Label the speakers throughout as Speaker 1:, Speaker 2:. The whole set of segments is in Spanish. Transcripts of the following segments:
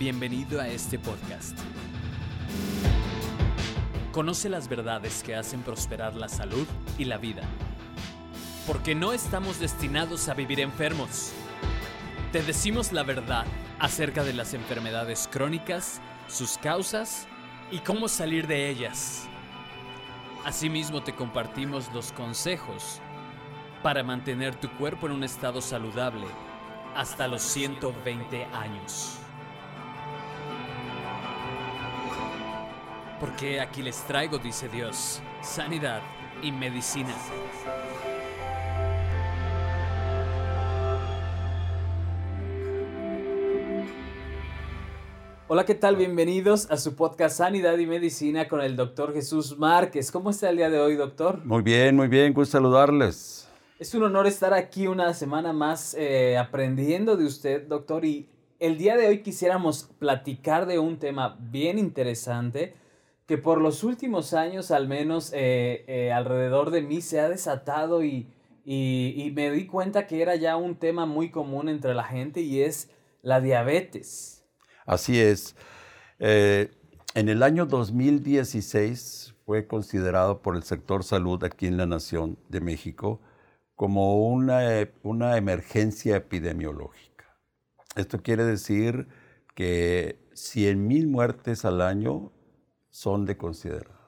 Speaker 1: Bienvenido a este podcast. Conoce las verdades que hacen prosperar la salud y la vida. Porque no estamos destinados a vivir enfermos. Te decimos la verdad acerca de las enfermedades crónicas, sus causas y cómo salir de ellas. Asimismo te compartimos los consejos para mantener tu cuerpo en un estado saludable hasta los 120 años. Porque aquí les traigo, dice Dios, sanidad y medicina. Hola, ¿qué tal? Bienvenidos a su podcast Sanidad y Medicina con el doctor Jesús Márquez. ¿Cómo está el día de hoy, doctor?
Speaker 2: Muy bien, muy bien, gusto saludarles.
Speaker 1: Es un honor estar aquí una semana más eh, aprendiendo de usted, doctor, y el día de hoy quisiéramos platicar de un tema bien interesante que por los últimos años, al menos eh, eh, alrededor de mí, se ha desatado y, y me di cuenta que era ya un tema muy común entre la gente y es la diabetes.
Speaker 2: Así es. Eh, en el año 2016 fue considerado por el sector salud aquí en la Nación de México como una, una emergencia epidemiológica. Esto quiere decir que 100.000 muertes al año son de considerar.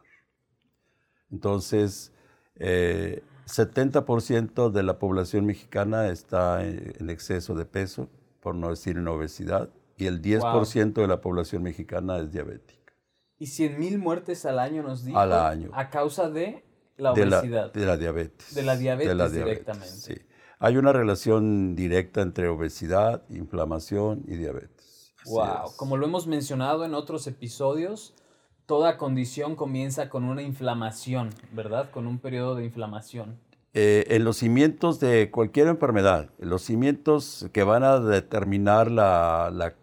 Speaker 2: Entonces, 70% eh, de la población mexicana está en exceso de peso, por no decir en obesidad y el 10% de la población mexicana es diabética.
Speaker 1: Y 100 mil muertes al año nos dijo.
Speaker 2: Al año.
Speaker 1: A causa de la obesidad.
Speaker 2: De la, diabetes.
Speaker 1: De la diabetes, directamente. Sí.
Speaker 2: Hay una relación directa entre obesidad, inflamación y diabetes.
Speaker 1: wow. Como lo hemos mencionado en otros episodios, toda condición comienza con una inflamación, ¿verdad? Con un periodo de inflamación.
Speaker 2: Eh, en los cimientos de cualquier enfermedad, los cimientos que van a determinar la, la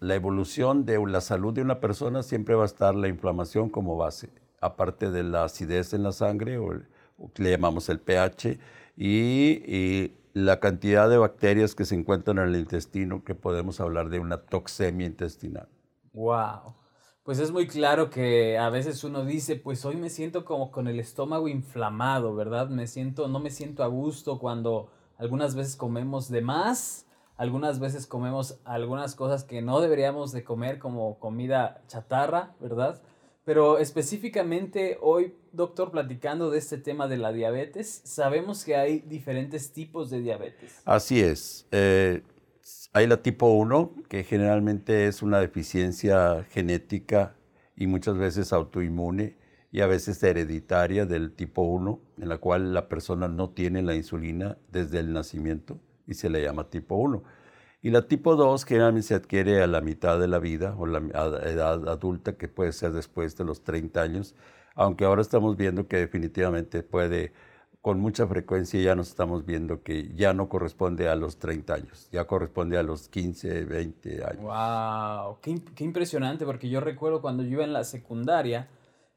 Speaker 2: la, evolución de la salud de una persona siempre va a estar la inflamación como base, aparte de la acidez en la sangre, o, le llamamos el pH, y, la cantidad de bacterias que se encuentran en el intestino, que podemos hablar de una toxemia intestinal.
Speaker 1: ¡Wow! Pues es muy claro que a veces uno dice, pues hoy me siento como con el estómago inflamado, ¿verdad? Me siento, no me siento a gusto cuando algunas veces comemos de más algunas veces comemos algunas cosas que no deberíamos de comer como comida chatarra, ¿verdad? Pero específicamente hoy, doctor, platicando de este tema de la diabetes, sabemos que hay diferentes tipos de diabetes.
Speaker 2: Así es. Eh, hay la tipo 1, que generalmente es una deficiencia genética y muchas veces autoinmune y a veces hereditaria del tipo 1, en la cual la persona no tiene la insulina desde el nacimiento y se le llama tipo 1. Y la tipo 2 generalmente se adquiere a la mitad de la vida o la edad adulta, que puede ser después de los 30 años, aunque ahora estamos viendo que definitivamente puede, con mucha frecuencia ya nos estamos viendo que ya no corresponde a los 30 años, ya corresponde a los 15, 20 años.
Speaker 1: ¡Wow! Qué, impresionante, porque yo recuerdo cuando yo iba en la secundaria,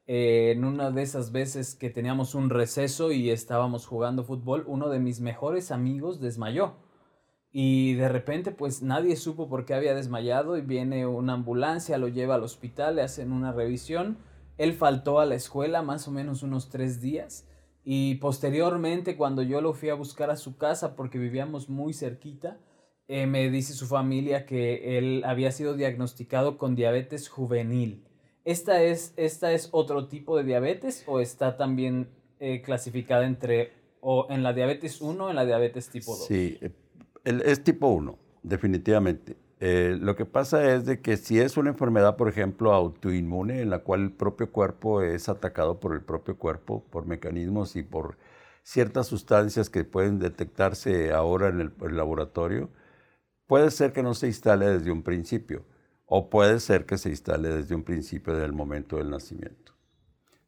Speaker 1: eh, en una de esas veces que teníamos un receso y estábamos jugando fútbol, uno de mis mejores amigos desmayó. Y de repente pues nadie supo por qué había desmayado y viene una ambulancia, lo lleva al hospital, le hacen una revisión. Él faltó a la escuela más o menos unos tres días y posteriormente cuando yo lo fui a buscar a su casa porque vivíamos muy cerquita, eh, me dice su familia que él había sido diagnosticado con diabetes juvenil. ¿Esta es, esta es otro tipo de diabetes o está también eh, clasificada entre o en la diabetes 1 o en la diabetes tipo 2?
Speaker 2: Sí, es tipo 1, definitivamente. Eh, lo que pasa es de que si es una enfermedad, por ejemplo, autoinmune, en la cual el propio cuerpo es atacado por el propio cuerpo, por mecanismos y por ciertas sustancias que pueden detectarse ahora en el, laboratorio, puede ser que no se instale desde un principio, o puede ser que se instale desde un principio del momento del nacimiento.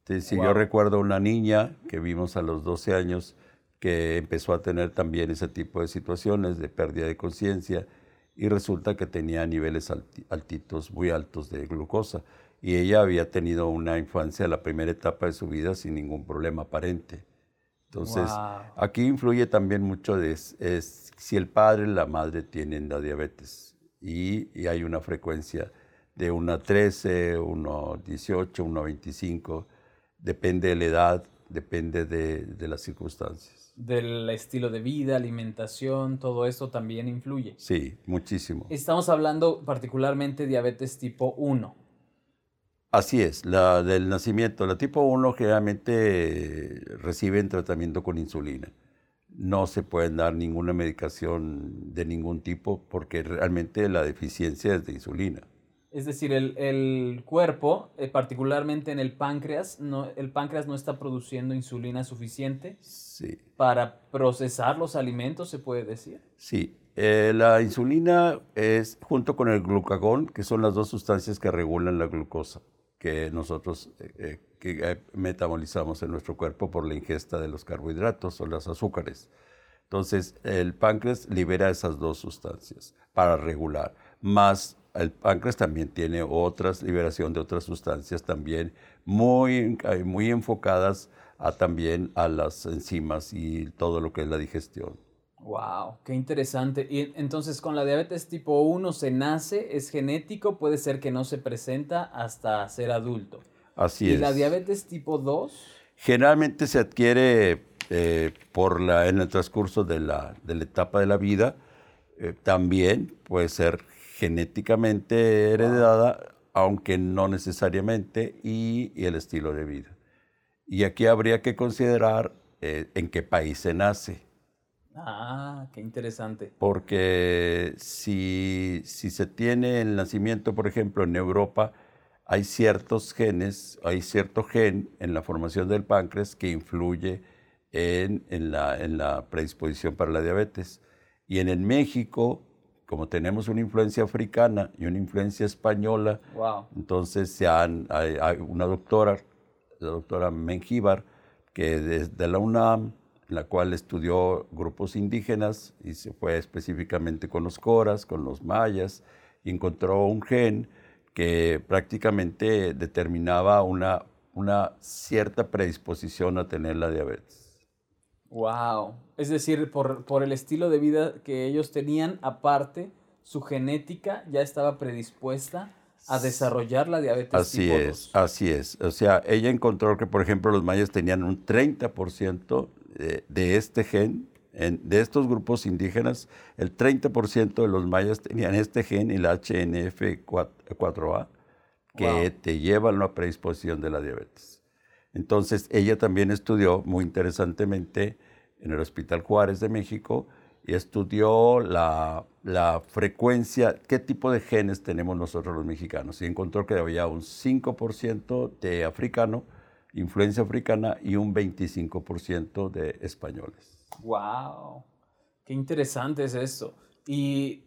Speaker 2: Entonces, si yo recuerdo una niña que vimos a los 12 años, que empezó a tener también ese tipo de situaciones de pérdida de conciencia y resulta que tenía niveles altitos, muy altos de glucosa. Y ella había tenido una infancia, la primera etapa de su vida, sin ningún problema aparente. Entonces, aquí influye también mucho de, es, si el padre y la madre tienen la diabetes. y, hay una frecuencia de 1 a 13, 1 a 18, 1 a 25, depende de la edad, depende de, de las circunstancias.
Speaker 1: Del estilo de vida, alimentación, todo esto también influye.
Speaker 2: Sí, muchísimo.
Speaker 1: Estamos hablando particularmente de diabetes tipo 1.
Speaker 2: Así es, la del nacimiento. La tipo 1 generalmente reciben tratamiento con insulina. No se pueden dar ninguna medicación de ningún tipo porque realmente la deficiencia es de insulina.
Speaker 1: Es decir, el, cuerpo, eh, particularmente en el páncreas, no, el páncreas no está produciendo insulina suficiente para procesar los alimentos, se puede decir.
Speaker 2: Sí, eh, la insulina es junto con el glucagón, que son las dos sustancias que regulan la glucosa que nosotros eh, que metabolizamos en nuestro cuerpo por la ingesta de los carbohidratos o los azúcares. Entonces, el páncreas libera esas dos sustancias para regular, más el páncreas también tiene otras, liberación de otras sustancias también muy, muy enfocadas a, también a las enzimas y todo lo que es la digestión.
Speaker 1: Wow, qué interesante. Y entonces con la diabetes tipo 1 se nace, es genético, puede ser que no se presenta hasta ser adulto.
Speaker 2: Así es.
Speaker 1: ¿Y la diabetes tipo 2?
Speaker 2: Generalmente se adquiere eh, por la, en el transcurso de la, de la etapa de la vida. Eh, también puede ser genéticamente heredada, aunque no necesariamente, y, el estilo de vida. Y aquí habría que considerar eh, en qué país se nace.
Speaker 1: Ah, qué interesante.
Speaker 2: Porque si, si se tiene el nacimiento, por ejemplo, en Europa, hay ciertos genes, hay cierto gen en la formación del páncreas que influye en, en, la, en la predisposición para la diabetes. Y en el México como tenemos una influencia africana y una influencia española, entonces se han, hay, una doctora, la doctora Mengíbar, que desde la UNAM, en la cual estudió grupos indígenas y se fue específicamente con los coras, con los mayas, y encontró un gen que prácticamente determinaba una, una cierta predisposición a tener la diabetes.
Speaker 1: Wow. Es decir, por, por, el estilo de vida que ellos tenían, aparte, su genética ya estaba predispuesta a desarrollar la diabetes
Speaker 2: así
Speaker 1: tipo
Speaker 2: es, Así es. O sea, ella encontró que, por ejemplo, los mayas tenían un 30% de, de, este gen, en, de estos grupos indígenas, el 30% de los mayas tenían este gen, el HNF4A, que te lleva a una predisposición de la diabetes. Entonces, ella también estudió, muy interesantemente, en el Hospital Juárez de México, y estudió la, frecuencia, qué tipo de genes tenemos nosotros los mexicanos. Y encontró que había un 5% de africano, influencia africana, y un 25% de españoles.
Speaker 1: ¡Wow! Qué interesante es esto. Y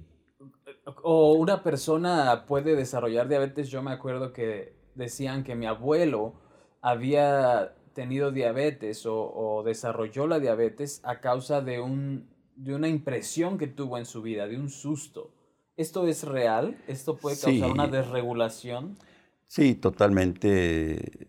Speaker 1: o una persona puede desarrollar diabetes. Yo me acuerdo que decían que mi abuelo había tenido diabetes o, desarrolló la diabetes a causa de, un, de una impresión que tuvo en su vida, de un susto. ¿Esto es real? ¿Esto puede causar una desregulación?
Speaker 2: Sí, totalmente.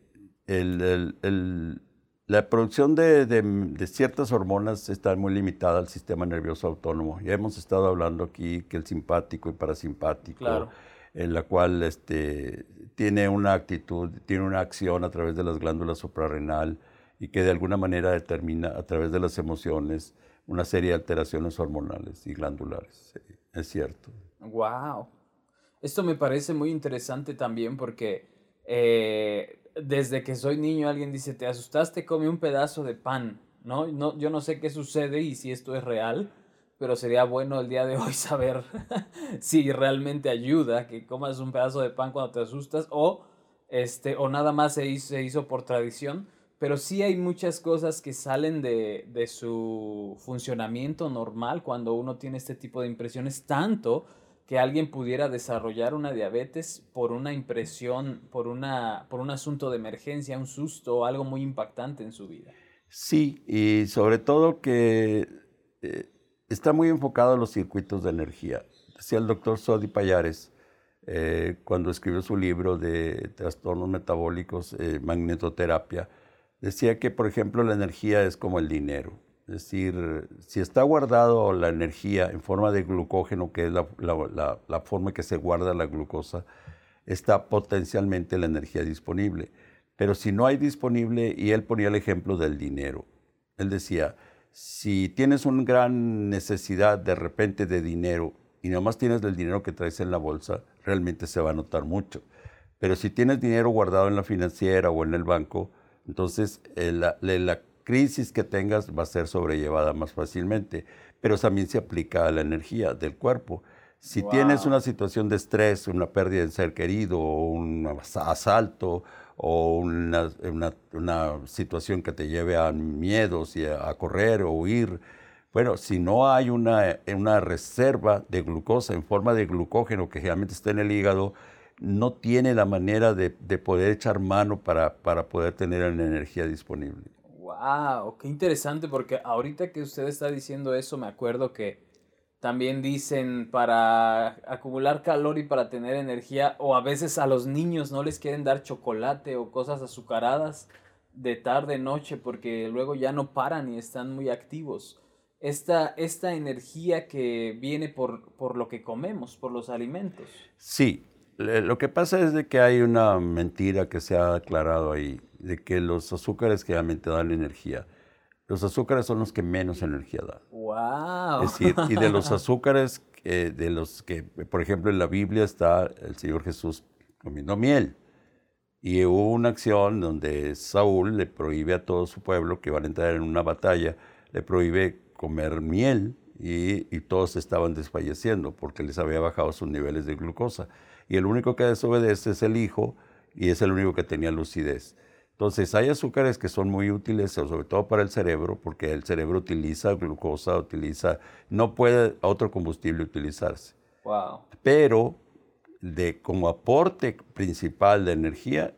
Speaker 2: la producción de, ciertas hormonas está muy limitada al sistema nervioso autónomo. Ya hemos estado hablando aquí que el simpático y parasimpático. Claro en la cual este, tiene una actitud, tiene una acción a través de las glándulas suprarrenal y que de alguna manera determina a través de las emociones una serie de alteraciones hormonales y glandulares. es cierto.
Speaker 1: Wow. Esto me parece muy interesante también porque eh, desde que soy niño alguien dice, te asustaste, come un pedazo de pan, ¿no? ¿no? Yo no sé qué sucede y si esto es real, pero sería bueno el día de hoy saber si realmente ayuda que comas un pedazo de pan cuando te asustas o, este, o nada más se hizo, se hizo por tradición. Pero sí hay muchas cosas que salen de, de su funcionamiento normal cuando uno tiene este tipo de impresiones, tanto que alguien pudiera desarrollar una diabetes por una impresión, por, una, por un asunto de emergencia, un susto algo muy impactante en su vida.
Speaker 2: Sí, y sobre todo que eh, está muy enfocado en los circuitos de energía. Decía el doctor Sodi Payares, eh, cuando escribió su libro de trastornos metabólicos, eh, magnetoterapia, decía que, por ejemplo, la energía es como el dinero. Es decir, si está guardado la energía en forma de glucógeno, que es la, la forma en que se guarda la glucosa, está potencialmente la energía disponible. Pero si no hay disponible, y él ponía el ejemplo del dinero, él decía, si tienes una gran necesidad de repente de dinero y nomás tienes el dinero que traes en la bolsa, realmente se va a notar mucho. Pero si tienes dinero guardado en la financiera o en el banco, entonces eh, la, la, crisis que tengas va a ser sobrellevada más fácilmente. Pero también se aplica a la energía del cuerpo. Si tienes una situación de estrés, una pérdida de ser querido, un asalto, o una, una, situación que te lleve a miedos y a, correr o huir, bueno, si no hay una, una reserva de glucosa en forma de glucógeno que generalmente está en el hígado, no tiene la manera de, de poder echar mano para, para poder tener la energía disponible.
Speaker 1: ¡Wow! ¡Qué interesante! Porque ahorita que usted está diciendo eso, me acuerdo que también dicen para acumular calor y para tener energía, o a veces a los niños no les quieren dar chocolate o cosas azucaradas de tarde, noche, porque luego ya no paran y están muy activos. Esta, esta energía que viene por, por lo que comemos, por los alimentos.
Speaker 2: Sí, lo que pasa es de que hay una mentira que se ha aclarado ahí, de que los azúcares realmente dan energía. Los azúcares son los que menos energía dan.
Speaker 1: ¡Wow!
Speaker 2: Es decir, y de los azúcares, de los que, por ejemplo, en la Biblia está el Señor Jesús comiendo miel. Y hubo una acción donde Saúl le prohíbe a todo su pueblo que van a entrar en una batalla, le prohíbe comer miel y, y, todos estaban desfalleciendo porque les había bajado sus niveles de glucosa. Y el único que desobedece es el hijo y es el único que tenía lucidez. Entonces, hay azúcares que son muy útiles, sobre todo para el cerebro, porque el cerebro utiliza glucosa, utiliza, no puede otro combustible utilizarse.
Speaker 1: Wow.
Speaker 2: Pero de, como aporte principal de energía,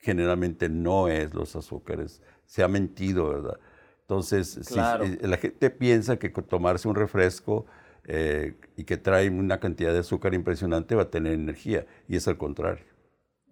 Speaker 2: generalmente no es los azúcares. Se ha mentido, ¿verdad? Entonces, si, la gente piensa que tomarse un refresco eh, y que trae una cantidad de azúcar impresionante va a tener energía, y es al contrario.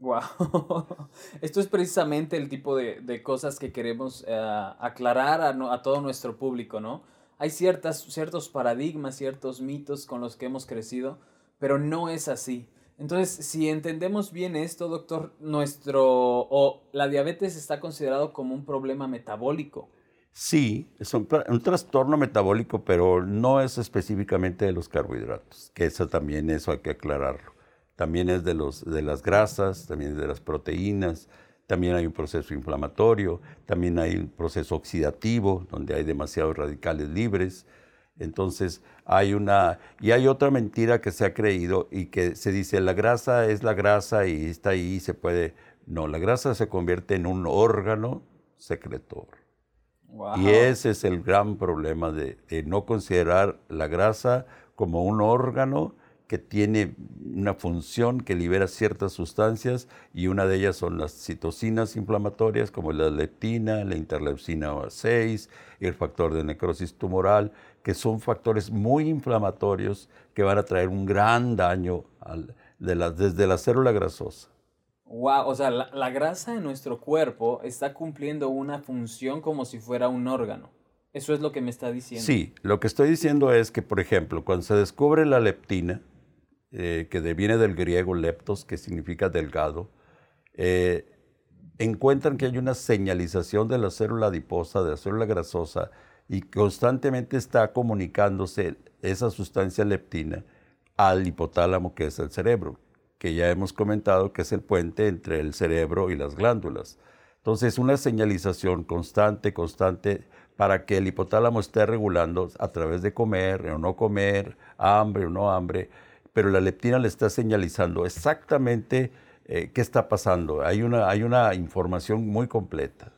Speaker 1: Wow. Esto es precisamente el tipo de, de cosas que queremos eh, aclarar a, todo nuestro público, ¿no? Hay ciertas, ciertos paradigmas, ciertos mitos con los que hemos crecido, pero no es así. Entonces, si entendemos bien esto, doctor, nuestro o la diabetes está considerado como un problema metabólico.
Speaker 2: Sí, es un, un, trastorno metabólico, pero no es específicamente de los carbohidratos, que eso también eso hay que aclararlo también es de, los, de las grasas, también es de las proteínas, también hay un proceso inflamatorio, también hay un proceso oxidativo, donde hay demasiados radicales libres. Entonces hay una, y hay otra mentira que se ha creído y que se dice la grasa es la grasa y está ahí y se puede, no, la grasa se convierte en un órgano secretor. Y ese es el gran problema de, de no considerar la grasa como un órgano que tiene una función que libera ciertas sustancias y una de ellas son las citocinas inflamatorias como la leptina, la interleucina 6 y el factor de necrosis tumoral, que son factores muy inflamatorios que van a traer un gran daño de desde la célula grasosa.
Speaker 1: Wow, o sea, la, la grasa en nuestro cuerpo está cumpliendo una función como si fuera un órgano. Eso es lo que me está diciendo.
Speaker 2: Sí, lo que estoy diciendo es que, por ejemplo, cuando se descubre la leptina, eh, que viene del griego leptos, que significa delgado, eh, encuentran que hay una señalización de la célula adiposa, de la célula grasosa, y constantemente está comunicándose esa sustancia leptina al hipotálamo, que es el cerebro, que ya hemos comentado que es el puente entre el cerebro y las glándulas. Entonces, una señalización constante, constante, para que el hipotálamo esté regulando a través de comer o no comer, hambre o no hambre, pero la leptina le está señalizando exactamente eh, qué está pasando. Hay una, hay una información muy completa.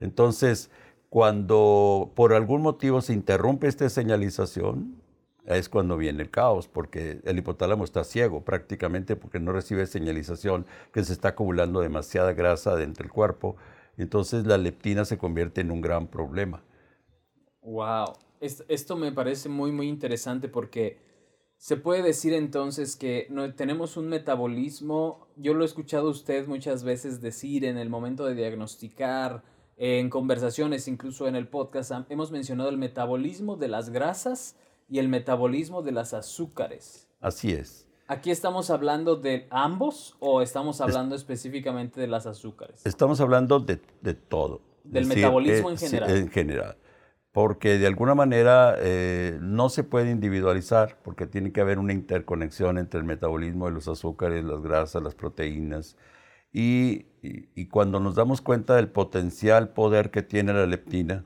Speaker 2: Entonces, cuando por algún motivo se interrumpe esta señalización, es cuando viene el caos, porque el hipotálamo está ciego prácticamente porque no recibe señalización que se está acumulando demasiada grasa dentro del cuerpo. Entonces la leptina se convierte en un gran problema.
Speaker 1: Wow, esto me parece muy, muy interesante porque se puede decir entonces que no, tenemos un metabolismo, yo lo he escuchado usted muchas veces decir en el momento de diagnosticar en conversaciones, incluso en el podcast, hemos mencionado el metabolismo de las grasas y el metabolismo de las azúcares.
Speaker 2: Así es.
Speaker 1: ¿Aquí estamos hablando de ambos o estamos hablando específicamente de las azúcares?
Speaker 2: Estamos hablando de, todo.
Speaker 1: Del metabolismo en general.
Speaker 2: en general. Porque de alguna manera eh, no se puede individualizar, porque tiene que haber una interconexión entre el metabolismo de los azúcares, las grasas, las proteínas. Y, y cuando nos damos cuenta del potencial poder que tiene la leptina,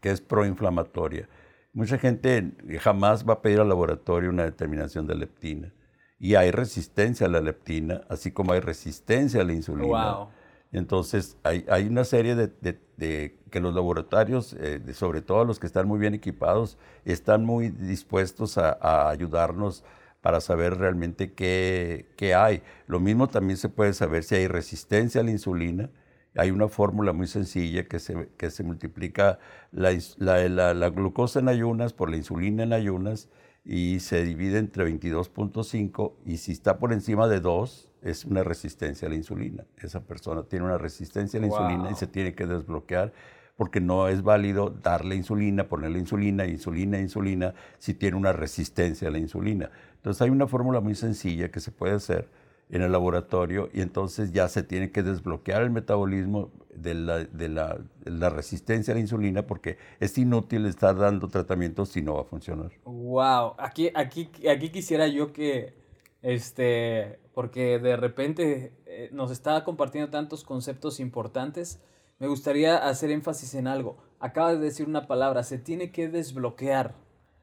Speaker 2: que es proinflamatoria, Mucha gente jamás va a pedir al laboratorio una determinación de leptina. Y hay resistencia a la leptina, así como hay resistencia a la insulina. Entonces, hay, una serie de, que los laboratorios, eh, sobre todo los que están muy bien equipados, están muy dispuestos a, ayudarnos para saber realmente qué, qué, hay. Lo mismo también se puede saber si hay resistencia a la insulina hay una fórmula muy sencilla que se, que se multiplica la, la, glucosa en ayunas por la insulina en ayunas y se divide entre 22.5 y si está por encima de 2 es una resistencia a la insulina. Esa persona tiene una resistencia a la insulina y se tiene que desbloquear porque no es válido darle insulina, ponerle insulina, insulina, insulina, si tiene una resistencia a la insulina. Entonces hay una fórmula muy sencilla que se puede hacer en el laboratorio y entonces ya se tiene que desbloquear el metabolismo de la, resistencia a la insulina porque es inútil estar dando tratamientos si no va a funcionar.
Speaker 1: Wow, aquí, aquí, aquí quisiera yo que, este, porque de repente eh, nos está compartiendo tantos conceptos importantes, me gustaría hacer énfasis en algo. Acaba de decir una palabra, se tiene que desbloquear.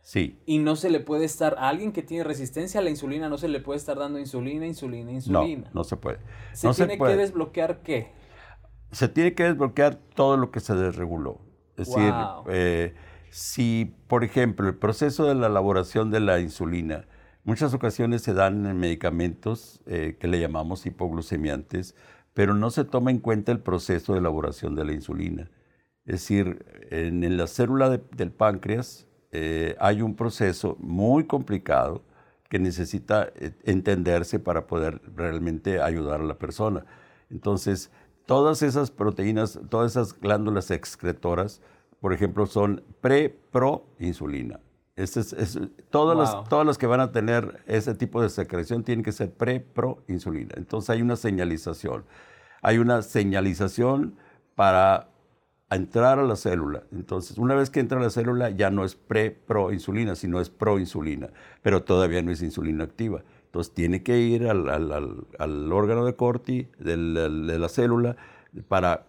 Speaker 2: Sí.
Speaker 1: Y no se le puede estar, a alguien que tiene resistencia a la insulina, no se le puede estar dando insulina, insulina, insulina.
Speaker 2: No, no se puede.
Speaker 1: ¿Se tiene que desbloquear qué?
Speaker 2: Se tiene que desbloquear todo lo que se desreguló. Es decir, eh, si, por ejemplo, el proceso de la elaboración de la insulina, muchas ocasiones se dan en medicamentos eh, que le llamamos hipoglucemiantes, pero no se toma en cuenta el proceso de elaboración de la insulina. Es decir, en, la célula del páncreas, eh, hay un proceso muy complicado que necesita eh, entenderse para poder realmente ayudar a la persona. Entonces, todas esas proteínas, todas esas glándulas excretoras, por ejemplo, son pre-pro Este es, todas las que van a tener ese tipo de secreción tienen que ser pre-pro insulina. Entonces hay una señalización. Hay una señalización para entrar a la célula. Entonces, una vez que entra a la célula, ya no es pre-pro-insulina, sino es pro-insulina, pero todavía no es insulina activa. Entonces, tiene que ir al, órgano de Corti de la, célula para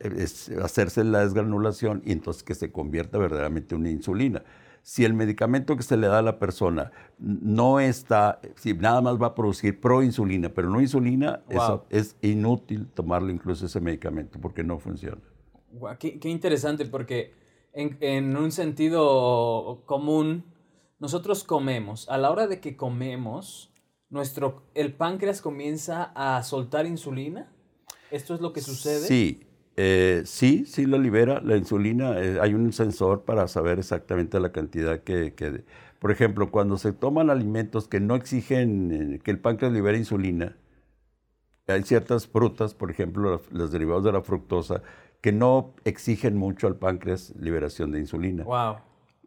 Speaker 2: hacerse la desgranulación y entonces que se convierta verdaderamente en una insulina. Si el medicamento que se le da a la persona no está, si nada más va a producir proinsulina, pero no insulina, es inútil tomarle incluso ese medicamento porque no funciona
Speaker 1: qué, interesante, porque en, un sentido común, nosotros comemos. A la hora de que comemos, nuestro, el páncreas comienza a soltar insulina. ¿Esto es lo que sucede?
Speaker 2: Sí, eh, sí, sí lo libera. La insulina, eh, hay un sensor para saber exactamente la cantidad que, que, Por ejemplo, cuando se toman alimentos que no exigen eh, que el páncreas libere insulina, hay ciertas frutas, por ejemplo, los derivados de la fructosa, que no exigen mucho al páncreas liberación de insulina.
Speaker 1: Wow.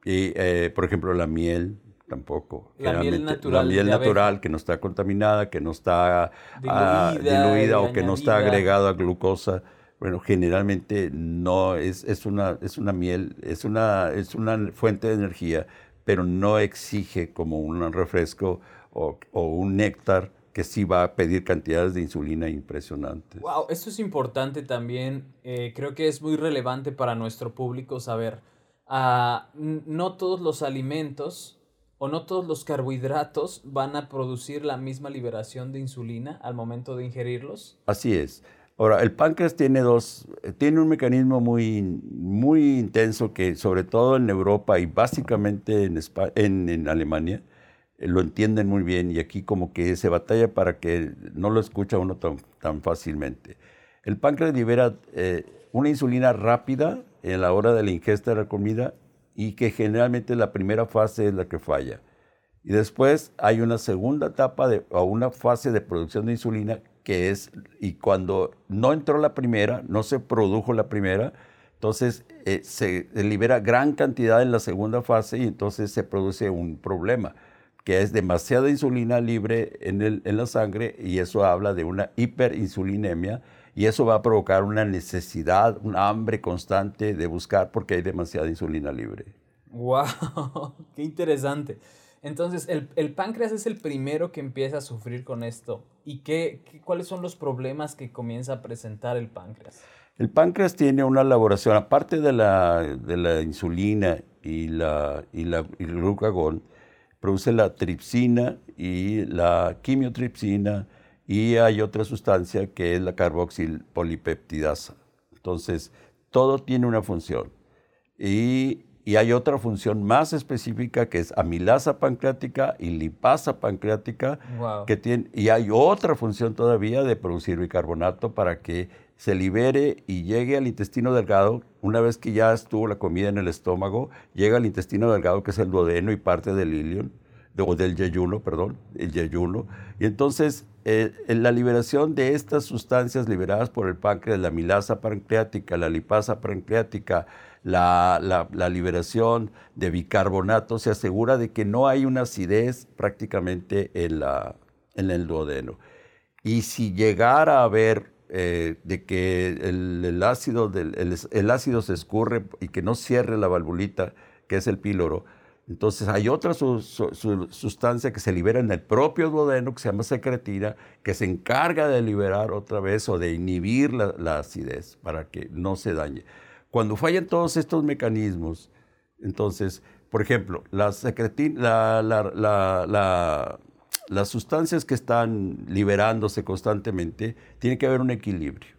Speaker 2: Y, eh, por ejemplo, la miel tampoco.
Speaker 1: La miel natural.
Speaker 2: La miel natural que no está contaminada, que no está ah, diluida, o que no está agregada a glucosa. Bueno, generalmente no es, es, una, es una miel, es una, es una fuente de energía, pero no exige como un refresco o, o un néctar que sí va a pedir cantidades de insulina impresionantes.
Speaker 1: Wow, esto es importante también. Eh, creo que es muy relevante para nuestro público saber. Uh, no todos los alimentos o no todos los carbohidratos van a producir la misma liberación de insulina al momento de ingerirlos.
Speaker 2: Así es. Ahora, el páncreas tiene dos, eh, tiene un mecanismo muy, muy intenso que sobre todo en Europa y básicamente en, en, Alemania, eh, lo entienden muy bien y aquí como que se batalla para que no lo escucha uno tan, tan fácilmente. El páncreas libera eh, una insulina rápida en la hora de la ingesta de la comida y que generalmente la primera fase es la que falla. Y después hay una segunda etapa o una fase de producción de insulina que es, y cuando no entró la primera, no se produjo la primera, Entonces eh, se libera gran cantidad en la segunda fase y entonces se produce un problema, que es demasiada insulina libre en, el, en la sangre y eso habla de una hiperinsulinemia y eso va a provocar una necesidad, un hambre constante de buscar porque hay demasiada insulina libre.
Speaker 1: ¡Wow! ¡Qué interesante! Entonces, el, páncreas es el primero que empieza a sufrir con esto. ¿Y qué, cuáles son los problemas que comienza a presentar el páncreas?
Speaker 2: El páncreas tiene una elaboración, aparte de la, de la insulina y, la, y, la, y el glucagón, produce la tripsina y la quimiotripsina y hay otra sustancia que es la carboxilpolipeptidasa. Entonces, todo tiene una función. Y y hay otra función más específica que es amilasa pancreática y lipasa pancreática. Que tiene, y hay otra función todavía de producir bicarbonato para que se libere y llegue al intestino delgado. Una vez que ya estuvo la comida en el estómago, llega al intestino delgado, que es el duodeno y parte del ilion, o del yeyuno, perdón, el yeyuno. Y entonces eh, la liberación de estas sustancias liberadas por el páncreas, la amilasa pancreática, la lipasa pancreática, la, liberación de bicarbonato, se asegura de que no hay una acidez prácticamente en, la, en el duodeno. Y si llegara a haber eh, de que el, ácido el, ácido se escurre y que no cierre la valvulita, que es el píloro, entonces hay otra sustancia que se libera en el propio duodeno que se llama secretina, que se encarga de liberar otra vez o de inhibir la acidez para que no se dañe. Cuando fallan todos estos mecanismos, entonces, por ejemplo, las, las sustancias que están liberándose constantemente, tiene que haber un equilibrio.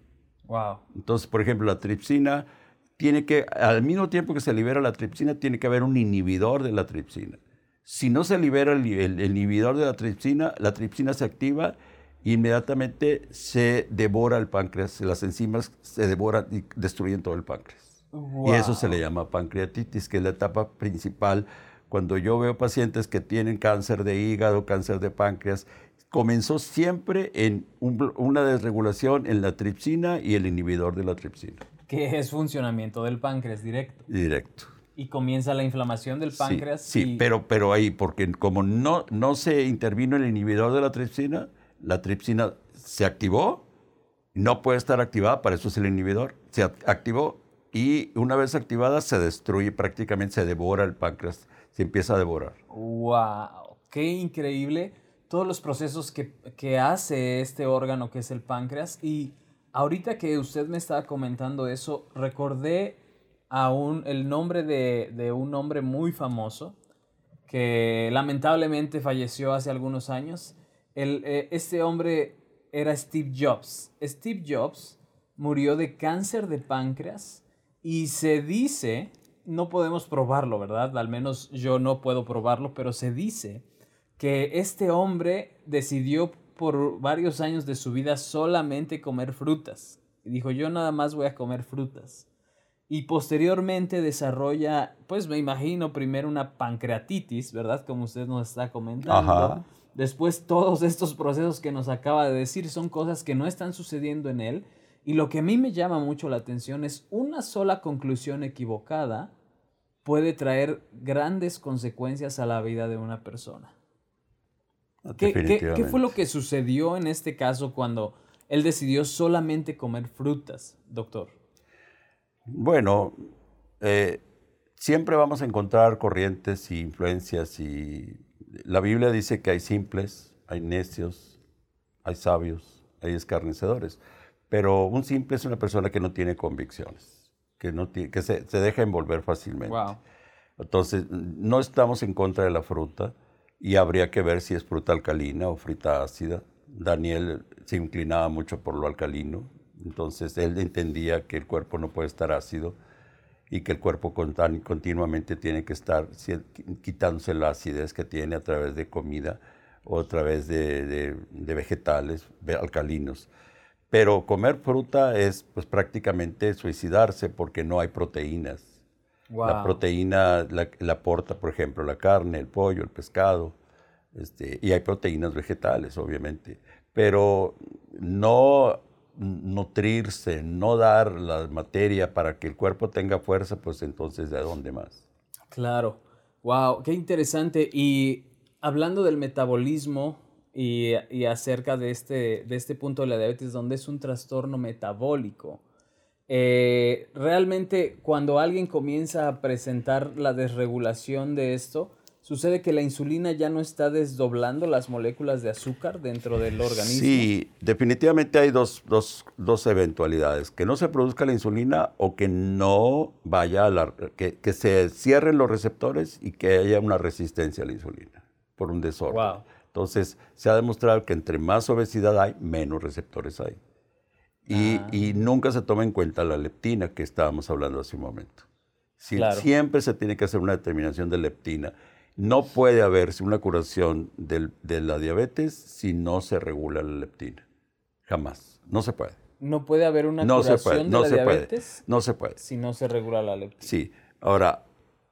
Speaker 1: Wow.
Speaker 2: Entonces, por ejemplo, la tripsina tiene que, al mismo tiempo que se libera la tripsina, tiene que haber un inhibidor de la tripsina. Si no se libera el, el inhibidor de la tripsina, la tripsina se activa inmediatamente se devora el páncreas, las enzimas se devoran y destruyen todo el páncreas. Y eso se le llama pancreatitis, que es la etapa principal. Cuando yo veo pacientes que tienen cáncer de hígado, cáncer de páncreas, comenzó siempre en una desregulación en la tripsina y el inhibidor de la tripsina.
Speaker 1: Que es funcionamiento del páncreas directo.
Speaker 2: Directo.
Speaker 1: Y comienza la inflamación del páncreas.
Speaker 2: Sí, pero, pero ahí, porque como no, no se intervino el inhibidor de la tripsina, la tripsina se activó, no puede estar activada, para eso es el inhibidor, se activó y una vez activada se destruye, prácticamente se devora el páncreas, se empieza a devorar.
Speaker 1: ¡Wow! ¡Qué increíble! Todos los procesos que, que hace este órgano que es el páncreas. Y ahorita que usted me estaba comentando eso, recordé aún el nombre de, de un hombre muy famoso que lamentablemente falleció hace algunos años. El, eh, este hombre era Steve Jobs. Steve Jobs murió de cáncer de páncreas y se dice, no podemos probarlo, ¿verdad? Al menos yo no puedo probarlo, pero se dice que este hombre decidió por varios años de su vida solamente comer frutas. Y dijo, yo nada más voy a comer frutas. Y posteriormente desarrolla, pues me imagino, primero una pancreatitis, ¿verdad? Como usted nos está comentando. Después todos estos procesos que nos acaba de decir son cosas que no están sucediendo en él y lo que a mí me llama mucho la atención es una sola conclusión equivocada puede traer grandes consecuencias a la vida de una persona. ¿Qué, ¿Qué, fue lo que sucedió en este caso cuando él decidió solamente comer frutas, doctor?
Speaker 2: Bueno, eh, siempre vamos a encontrar corrientes y influencias y la Biblia dice que hay simples, hay necios, hay sabios, hay escarnecedores. Pero un simple es una persona que no tiene convicciones, que, no que se, deja envolver fácilmente. Entonces, no estamos en contra de la fruta y habría que ver si es fruta alcalina o fruta ácida. Daniel se inclinaba mucho por lo alcalino, entonces él entendía que el cuerpo no puede estar ácido y que el cuerpo continuamente tiene que estar quitándose la acidez que tiene a través de comida o a través de vegetales alcalinos. Pero comer fruta es pues prácticamente suicidarse porque no hay proteínas. La proteína la, aporta, por ejemplo, la carne, el pollo, el pescado, este, y hay proteínas vegetales, obviamente. Pero no, nutrirse, no dar la materia para que el cuerpo tenga fuerza, pues entonces ¿de dónde más?
Speaker 1: Claro. Wow, qué interesante. Y hablando del metabolismo y, acerca de este, de este punto de la diabetes, donde es un trastorno metabólico, eh, realmente cuando alguien comienza a presentar la desregulación de esto, sucede que la insulina ya no está desdoblando las moléculas de azúcar dentro del organismo.
Speaker 2: Sí, definitivamente hay dos, eventualidades, que no se produzca la insulina o que no vaya a la, que, que, se cierren los receptores y que haya una resistencia a la insulina por un desorden. Entonces, se ha demostrado que entre más obesidad hay, menos receptores hay. Y, ah. y, nunca se toma en cuenta la leptina que estábamos hablando hace un momento. Siempre se tiene que hacer una determinación de leptina. No puede haberse una curación de la diabetes si no se regula la leptina. Jamás. No se puede.
Speaker 1: No puede haber una curación de la diabetes.
Speaker 2: No se puede.
Speaker 1: Si no se regula la leptina.
Speaker 2: Sí. Ahora,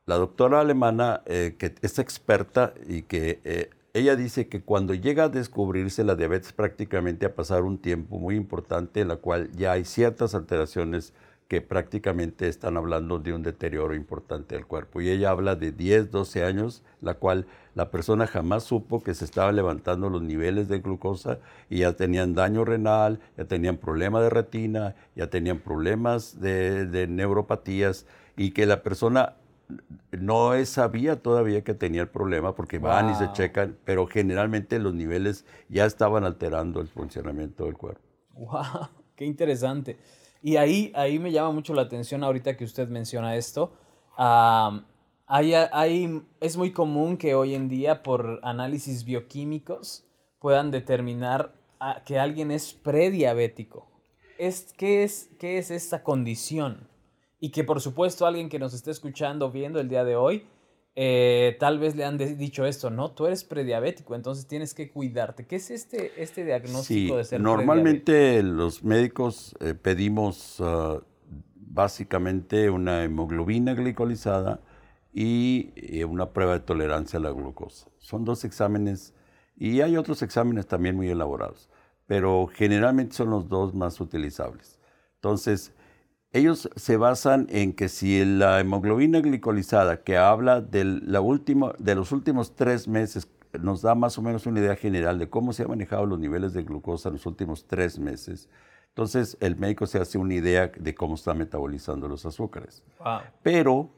Speaker 2: la doctora alemana, eh, que es experta y que eh, ella dice que cuando llega a descubrirse la diabetes prácticamente a pasar un tiempo muy importante en la cual ya hay ciertas alteraciones que prácticamente están hablando de un deterioro importante del cuerpo. Y ella habla de 10, 12 años, la cual la persona jamás supo que se estaban levantando los niveles de glucosa y ya tenían daño renal, ya tenían problemas de retina, ya tenían problemas de, neuropatías y que la persona no sabía todavía que tenía el problema porque van y se checan, pero generalmente los niveles ya estaban alterando el funcionamiento del cuerpo.
Speaker 1: ¡Wow! ¡Qué interesante! Y ahí, ahí me llama mucho la atención ahorita que usted menciona esto. hay, es muy común que hoy en día por análisis bioquímicos puedan determinar que alguien es prediabético. Es, ¿qué, es, ¿Qué es esta condición? Y que por supuesto alguien que nos esté escuchando, viendo el día de hoy, eh, tal vez le han dicho esto, no, tú eres prediabético, entonces tienes que cuidarte. ¿Qué es este, este diagnóstico de ser
Speaker 2: Normalmente los médicos eh, pedimos ah, básicamente una hemoglobina glicolizada y eh, una prueba de tolerancia a la glucosa. Son dos exámenes y hay otros exámenes también muy elaborados, pero generalmente son los dos más utilizables. Entonces, ellos se basan en que si la hemoglobina glicolizada, que habla de, la de los últimos tres meses, nos da más o menos una idea general de cómo se han manejado los niveles de glucosa en los últimos tres meses, entonces el médico se hace una idea de cómo está metabolizando los azúcares. Pero,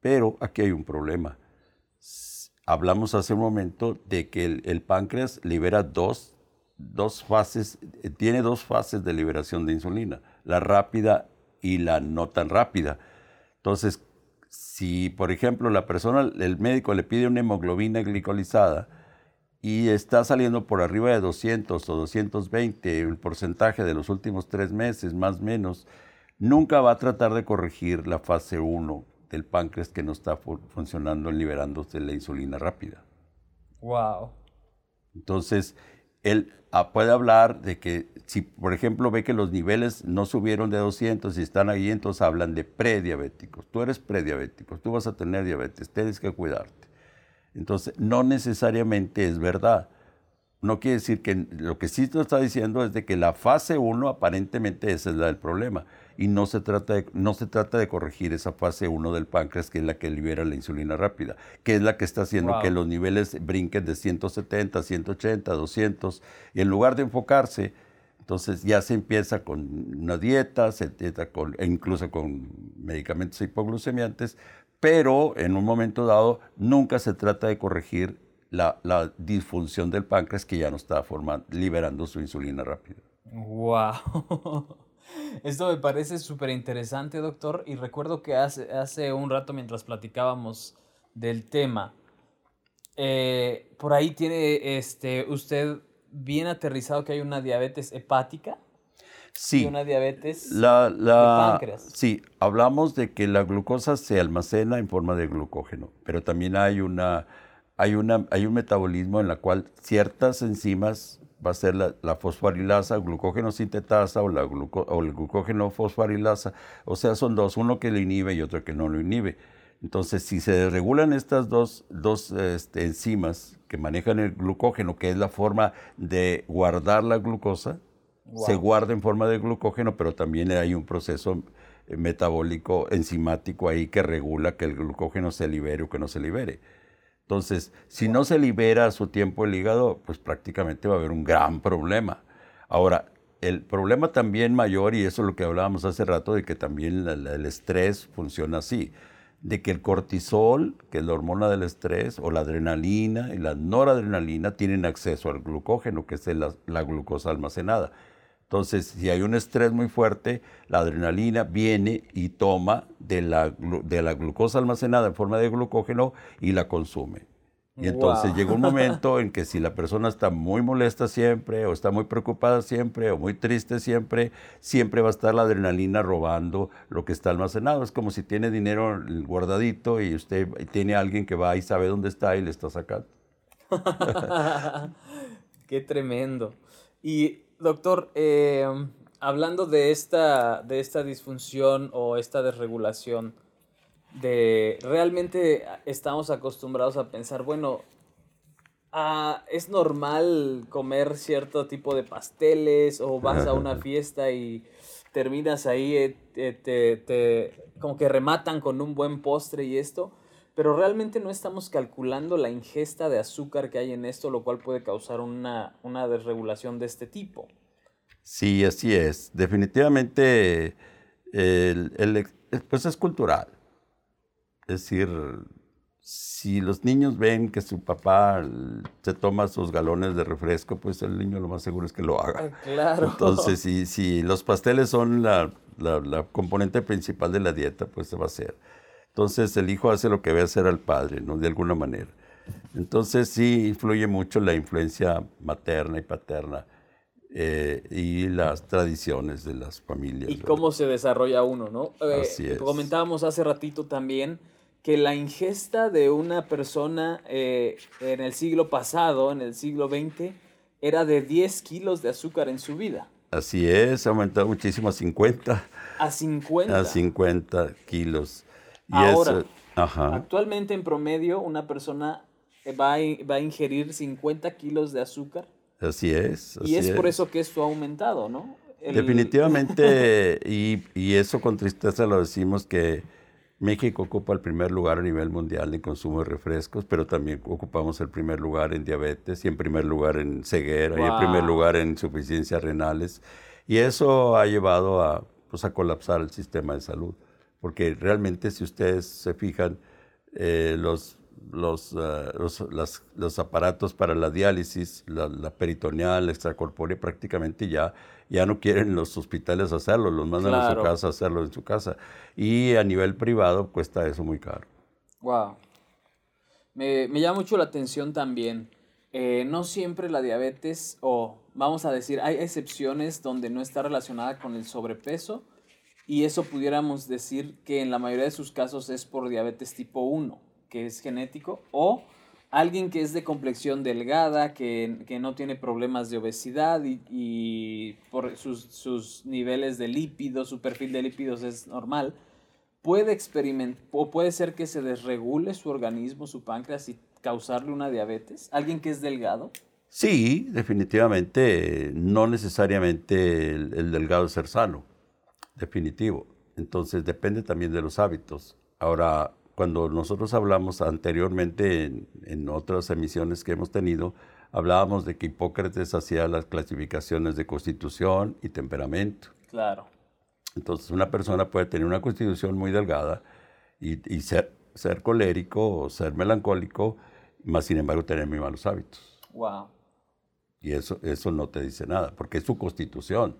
Speaker 2: pero aquí hay un problema. Hablamos hace un momento de que el, el páncreas libera dos, dos fases, eh, tiene dos fases de liberación de insulina, la rápida y la no tan rápida. Entonces, si por ejemplo la persona, el médico le pide una hemoglobina glicolizada y está saliendo por arriba de 200 o 220, el porcentaje de los últimos tres meses, más o menos, nunca va a tratar de corregir la fase 1 del páncreas que no está funcionando liberándose la insulina rápida.
Speaker 1: Wow.
Speaker 2: Entonces, él ah, puede hablar de que si, por ejemplo, ve que los niveles no subieron de 200 y están ahí, entonces hablan de prediabéticos. Tú eres prediabético, tú vas a tener diabetes, tienes que cuidarte. Entonces, no necesariamente es verdad. No quiere decir que lo que sí te está diciendo es de que la fase 1 aparentemente esa es la del problema. Y no se trata de, no se trata de corregir esa fase 1 del páncreas que es la que libera la insulina rápida, que es la que está haciendo que los niveles brinquen de 170, 180, 200 y en lugar de enfocarse entonces ya se empieza con una dieta, se empieza con, e incluso con medicamentos hipoglucemiantes, pero en un momento dado nunca se trata de corregir la, disfunción del páncreas que ya no está formando, liberando su insulina rápida.
Speaker 1: ¡Wow! Esto me parece súper interesante, doctor, y recuerdo que hace, hace un rato mientras platicábamos del tema, eh, por ahí tiene este, usted bien aterrizado que hay una diabetes hepática.
Speaker 2: Sí.
Speaker 1: Y una diabetes la, páncreas.
Speaker 2: Sí, hablamos de que la glucosa se almacena en forma de glucógeno, pero también hay, una, hay, una, hay un metabolismo en la cual ciertas enzimas va a ser la, fosfarilasa, glucógeno sintetasa o, la o el glucógeno fosfarilasa. O sea, son dos, uno que lo inhibe y otro que no lo inhibe. Entonces, si se regulan estas dos, dos este, enzimas que manejan el glucógeno, que es la forma de guardar la glucosa, Se guarda en forma de glucógeno, pero también hay un proceso eh, metabólico enzimático ahí que regula que el glucógeno se libere o que no se libere. Entonces, si no se libera a su tiempo el hígado, pues prácticamente va a haber un gran problema. Ahora, el problema también mayor, y eso es lo que hablábamos hace rato, de que también el estrés funciona así, de que el cortisol, que es la hormona del estrés, o la adrenalina y la noradrenalina tienen acceso al glucógeno, que es la glucosa almacenada. Entonces, si hay un estrés muy fuerte, la adrenalina viene y toma de la, de la glucosa almacenada en forma de glucógeno y la consume. Y entonces llega un momento en que si la persona está muy molesta siempre, o está muy preocupada siempre, o muy triste siempre, siempre va a estar la adrenalina robando lo que está almacenado. Es como si tiene dinero guardadito y usted tiene a alguien que va y sabe dónde está y le está sacando.
Speaker 1: Qué tremendo. Y doctor, eh, hablando de esta, de esta disfunción o esta desregulación, de realmente estamos acostumbrados a pensar, bueno, ah, es normal comer cierto tipo de pasteles o vas a una fiesta y terminas ahí, eh, te, te, como que rematan con un buen postre y esto, pero realmente no estamos calculando la ingesta de azúcar que hay en esto, lo cual puede causar una, una desregulación de este tipo.
Speaker 2: Sí, así es. Definitivamente, el, pues es cultural. Es decir, si los niños ven que su papá se toma sus galones de refresco, pues el niño lo más seguro es que lo haga.
Speaker 1: Ah, claro.
Speaker 2: Entonces, si, si los pasteles son la, la, componente principal de la dieta, pues se va a hacer. Entonces, el hijo hace lo que ve hacer al padre, ¿no? De alguna manera. Entonces, sí influye mucho la influencia materna y paterna. Eh, y las tradiciones de las familias.
Speaker 1: Y cómo se desarrolla uno, ¿no? Eh, Así es. Comentábamos hace ratito también que la ingesta de una persona eh, en el siglo pasado, en el siglo XX, era de 10 kilos de azúcar en su vida.
Speaker 2: Así es, ha aumentado muchísimo a 50.
Speaker 1: A 50.
Speaker 2: A 50 kilos.
Speaker 1: Ahora, actualmente en promedio una persona va a, va a ingerir 50 kilos de azúcar
Speaker 2: Así es.
Speaker 1: y es, por eso que esto ha aumentado, ¿no?
Speaker 2: Definitivamente, y, y, eso con tristeza lo decimos que México ocupa el primer lugar a nivel mundial en consumo de refrescos, pero también ocupamos el primer lugar en diabetes y en primer lugar en ceguera y en primer lugar en insuficiencias renales. Y eso ha llevado a, pues, a colapsar el sistema de salud, porque realmente si ustedes se fijan, eh, los los, eh, los, los, aparatos para la diálisis, la, peritoneal, extracorpórea, prácticamente ya, ya no quieren los hospitales hacerlo, los mandan a su casa a hacerlo en su casa. Y a nivel privado cuesta eso muy caro.
Speaker 1: Wow. Me, me llama mucho la atención también. Eh, no siempre la diabetes, o vamos a decir, hay excepciones donde no está relacionada con el sobrepeso, y eso pudiéramos decir que en la mayoría de sus casos es por diabetes tipo 1 que es genético, o alguien que es de complexión delgada, que, no tiene problemas de obesidad y, por sus, niveles de lípidos, su perfil de lípidos es normal, puede experimentar, o puede ser que se desregule su organismo, su páncreas y causarle una diabetes. ¿Alguien que es delgado?
Speaker 2: Sí, definitivamente, no necesariamente el, el delgado es ser sano, definitivo. Entonces depende también de los hábitos. Ahora, cuando nosotros hablamos anteriormente en, otras emisiones que hemos tenido, hablábamos de que Hipócrates hacía las clasificaciones de constitución y temperamento.
Speaker 1: Claro.
Speaker 2: Entonces una persona puede tener una constitución muy delgada y, ser, ser colérico o ser melancólico, más sin embargo tener muy malos hábitos.
Speaker 1: Wow.
Speaker 2: Y eso, eso no te dice nada, porque es su constitución.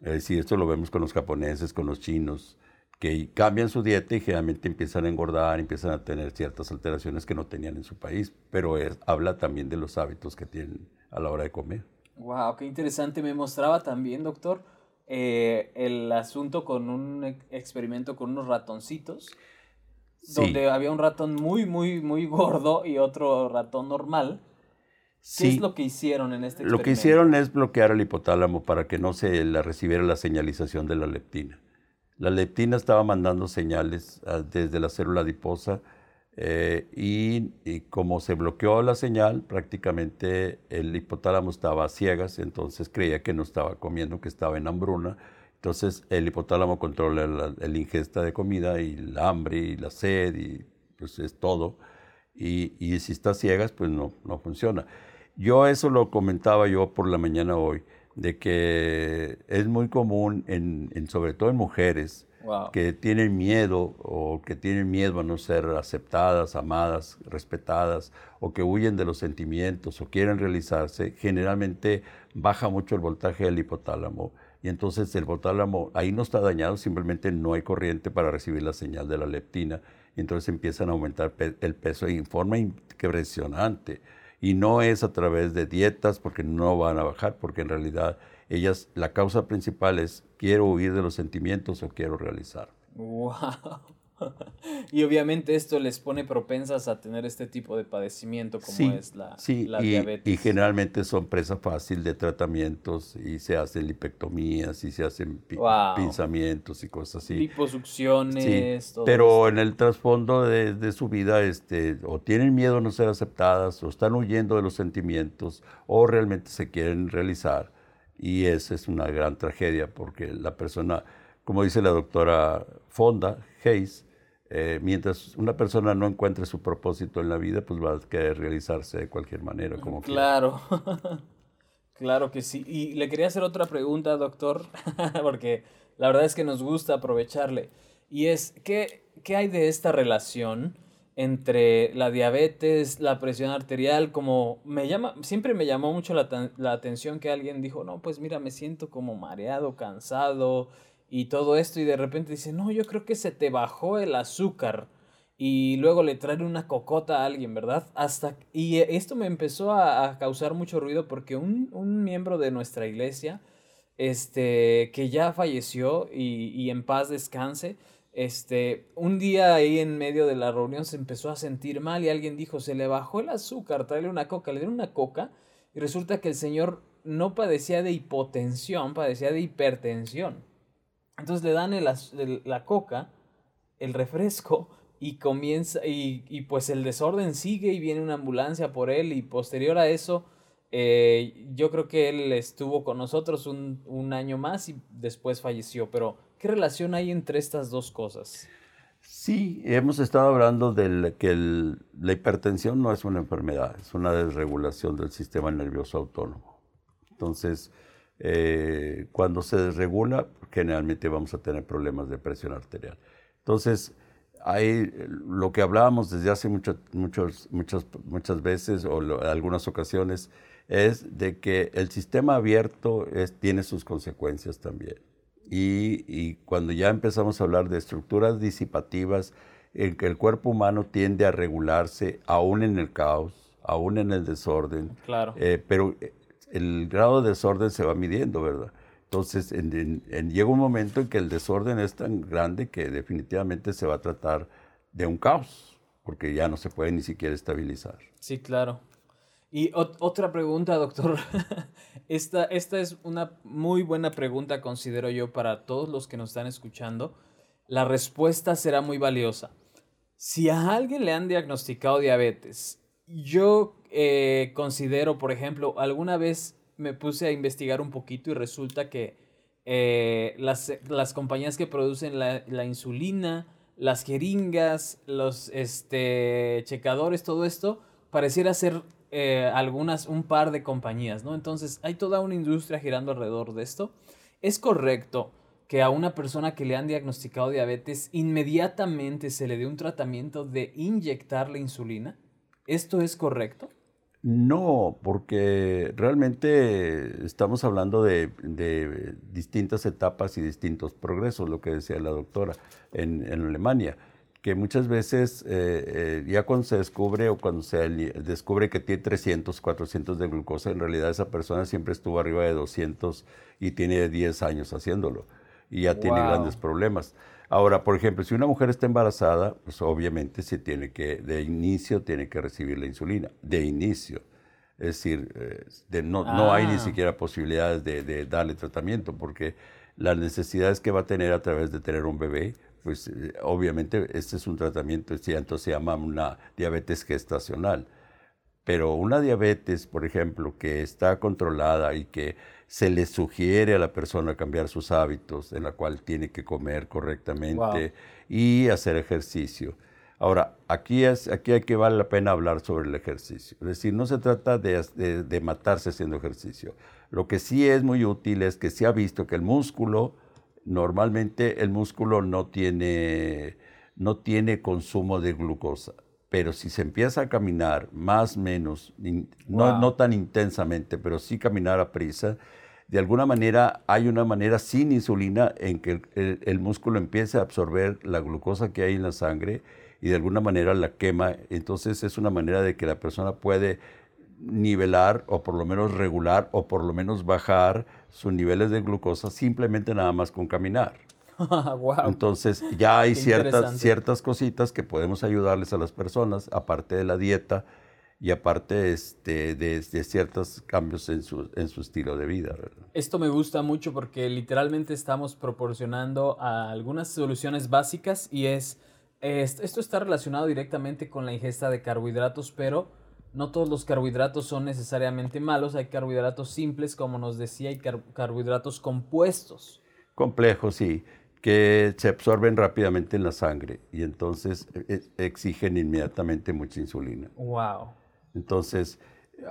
Speaker 2: Es decir, esto lo vemos con los japoneses, con los chinos, que cambian su dieta y generalmente empiezan a engordar, empiezan a tener ciertas alteraciones que no tenían en su país, pero es, habla también de los hábitos que tienen a la hora de comer.
Speaker 1: Wow, qué interesante. Me mostraba también, doctor, eh, el asunto con un experimento con unos ratoncitos, donde había un ratón muy, muy, muy gordo y otro ratón normal. ¿Qué es lo que hicieron en este experimento?
Speaker 2: Lo que hicieron es bloquear el hipotálamo para que no se la recibiera la señalización de la leptina. La leptina estaba mandando señales ah, desde la célula adiposa Eh, y, como se bloqueó la señal, prácticamente el hipotálamo estaba a ciegas, entonces creía que no estaba comiendo, que estaba en hambruna. Entonces el hipotálamo controla la, ingesta de comida y el hambre y la sed y pues es todo. Y, y, si está ciegas, pues no, no funciona. Yo eso lo comentaba yo por la mañana hoy, de que es muy común, en, en sobre todo en mujeres, que tienen miedo o que tienen miedo a no ser aceptadas, amadas, respetadas o que huyen de los sentimientos o quieren realizarse, generalmente baja mucho el voltaje del hipotálamo. Y entonces el hipotálamo ahí no está dañado, simplemente no hay corriente para recibir la señal de la leptina. Y entonces empiezan a aumentar el peso en forma impresionante y no es a través de dietas porque no van a bajar porque en realidad ellas, la causa principal es quiero huir de los sentimientos o quiero realizar.
Speaker 1: ¡Wow! y obviamente esto les pone propensas a tener este tipo de padecimiento como es la,
Speaker 2: sí, y, diabetes. Y generalmente son presa fácil de tratamientos y se hacen lipectomías y se hacen pinzamientos y cosas así.
Speaker 1: Liposucciones.
Speaker 2: Todo pero en el trasfondo de, de, su vida este, o tienen miedo a no ser aceptadas o están huyendo de los sentimientos o realmente se quieren realizar y esa es una gran tragedia porque la persona, como dice la doctora Fonda Hayes, eh, mientras una persona no encuentre su propósito en la vida, pues va a querer realizarse de cualquier manera. Como
Speaker 1: claro, claro que sí. Y le quería hacer otra pregunta, doctor, porque la verdad es que nos gusta aprovecharle. Y es, ¿qué, qué hay de esta relación? entre la diabetes, la presión arterial, como me llama, siempre me llamó mucho la, la, atención que alguien dijo, no, pues mira, me siento como mareado, cansado y todo esto, y de repente dice, no, yo creo que se te bajó el azúcar, y luego le trae una cocota a alguien, ¿verdad? Hasta, y esto me empezó a, causar mucho ruido porque un, un, miembro de nuestra iglesia, este, que ya falleció y, y en paz descanse, este, un día ahí en medio de la reunión se empezó a sentir mal y alguien dijo, se le bajó el azúcar, tráele una coca, le dieron una coca y resulta que el señor no padecía de hipotensión, padecía de hipertensión. Entonces le dan la coca, el refresco y comienza y, y, pues el desorden sigue y viene una ambulancia por él y posterior a eso eh, yo creo que él estuvo con nosotros un, un año más y después falleció, pero ¿Qué relación hay entre estas dos cosas?
Speaker 2: Sí, hemos estado hablando de que la hipertensión no es una enfermedad, es una desregulación del sistema nervioso autónomo. Entonces, eh, cuando se desregula, generalmente vamos a tener problemas de presión arterial. Entonces, hay lo que hablábamos desde hace muchas, muchas, muchas veces o algunas ocasiones es de que el sistema abierto tiene sus consecuencias también. Y, cuando ya empezamos a hablar de estructuras disipativas, en que el cuerpo humano tiende a regularse aún en el caos, aún en el desorden.
Speaker 1: Claro.
Speaker 2: Eh, pero eh, el grado de desorden se va midiendo, ¿verdad? Entonces, llega un momento en que el desorden es tan grande que definitivamente se va a tratar de un caos, porque ya no se puede ni siquiera estabilizar.
Speaker 1: Sí, claro. Y otra pregunta, doctor. esta, esta es una muy buena pregunta, considero yo, para todos los que nos están escuchando. La respuesta será muy valiosa. Si a alguien le han diagnosticado diabetes, yo eh, considero, por ejemplo, alguna vez me puse a investigar un poquito y resulta que eh, las, las, compañías que producen la, la, insulina, las jeringas, los este, checadores, todo esto, pareciera ser eh, algunas, un par de compañías, ¿no? Entonces hay toda una industria girando alrededor de esto. ¿Es correcto que a una persona que le han diagnosticado diabetes inmediatamente se le dé un tratamiento de inyectar la insulina? ¿Esto es correcto?
Speaker 2: No, porque realmente estamos hablando de, distintas etapas y distintos progresos, lo que decía la doctora en, en Alemania que muchas veces eh, eh, ya cuando se descubre o cuando se descubre que tiene 300, 400 de glucosa, en realidad esa persona siempre estuvo arriba de 200 y tiene 10 años haciéndolo y ya tiene grandes problemas. Ahora, por ejemplo, si una mujer está embarazada, pues obviamente se tiene que, de inicio tiene que recibir la insulina, de inicio. Es decir, eh, de no, no, hay ni ah. siquiera posibilidades de, de darle tratamiento porque las necesidades que va a tener a través de tener un bebé pues eh, obviamente este es un tratamiento, entonces se llama una diabetes gestacional. Pero una diabetes, por ejemplo, que está controlada y que se le sugiere a la persona cambiar sus hábitos, en la cual tiene que comer correctamente y hacer ejercicio. Ahora, aquí, es, aquí hay que vale la pena hablar sobre el ejercicio. Es decir, no se trata de, de matarse haciendo ejercicio. Lo que sí es muy útil es que se ha visto que el músculo, normalmente el músculo no tiene, no tiene consumo de glucosa, pero si se empieza a caminar más o menos, no, no, tan intensamente, pero sí caminar a prisa, de alguna manera hay una manera sin insulina en que el, el, músculo empiece a absorber la glucosa que hay en la sangre y de alguna manera la quema. Entonces es una manera de que la persona puede nivelar o por lo menos regular o por lo menos bajar sus niveles de glucosa simplemente nada más con caminar. Entonces ya hay ciertas, ciertas cositas que podemos ayudarles a las personas, aparte de la dieta y aparte este, de, ciertos cambios en su, en su estilo de vida.
Speaker 1: Esto me gusta mucho porque literalmente estamos proporcionando algunas soluciones básicas y es, esto está relacionado directamente con la ingesta de carbohidratos, pero no todos los carbohidratos son necesariamente malos, hay carbohidratos simples, como nos decía, hay carbohidratos compuestos.
Speaker 2: Complejos, sí, que se absorben rápidamente en la sangre y entonces e, e, exigen inmediatamente mucha insulina.
Speaker 1: Wow.
Speaker 2: Entonces,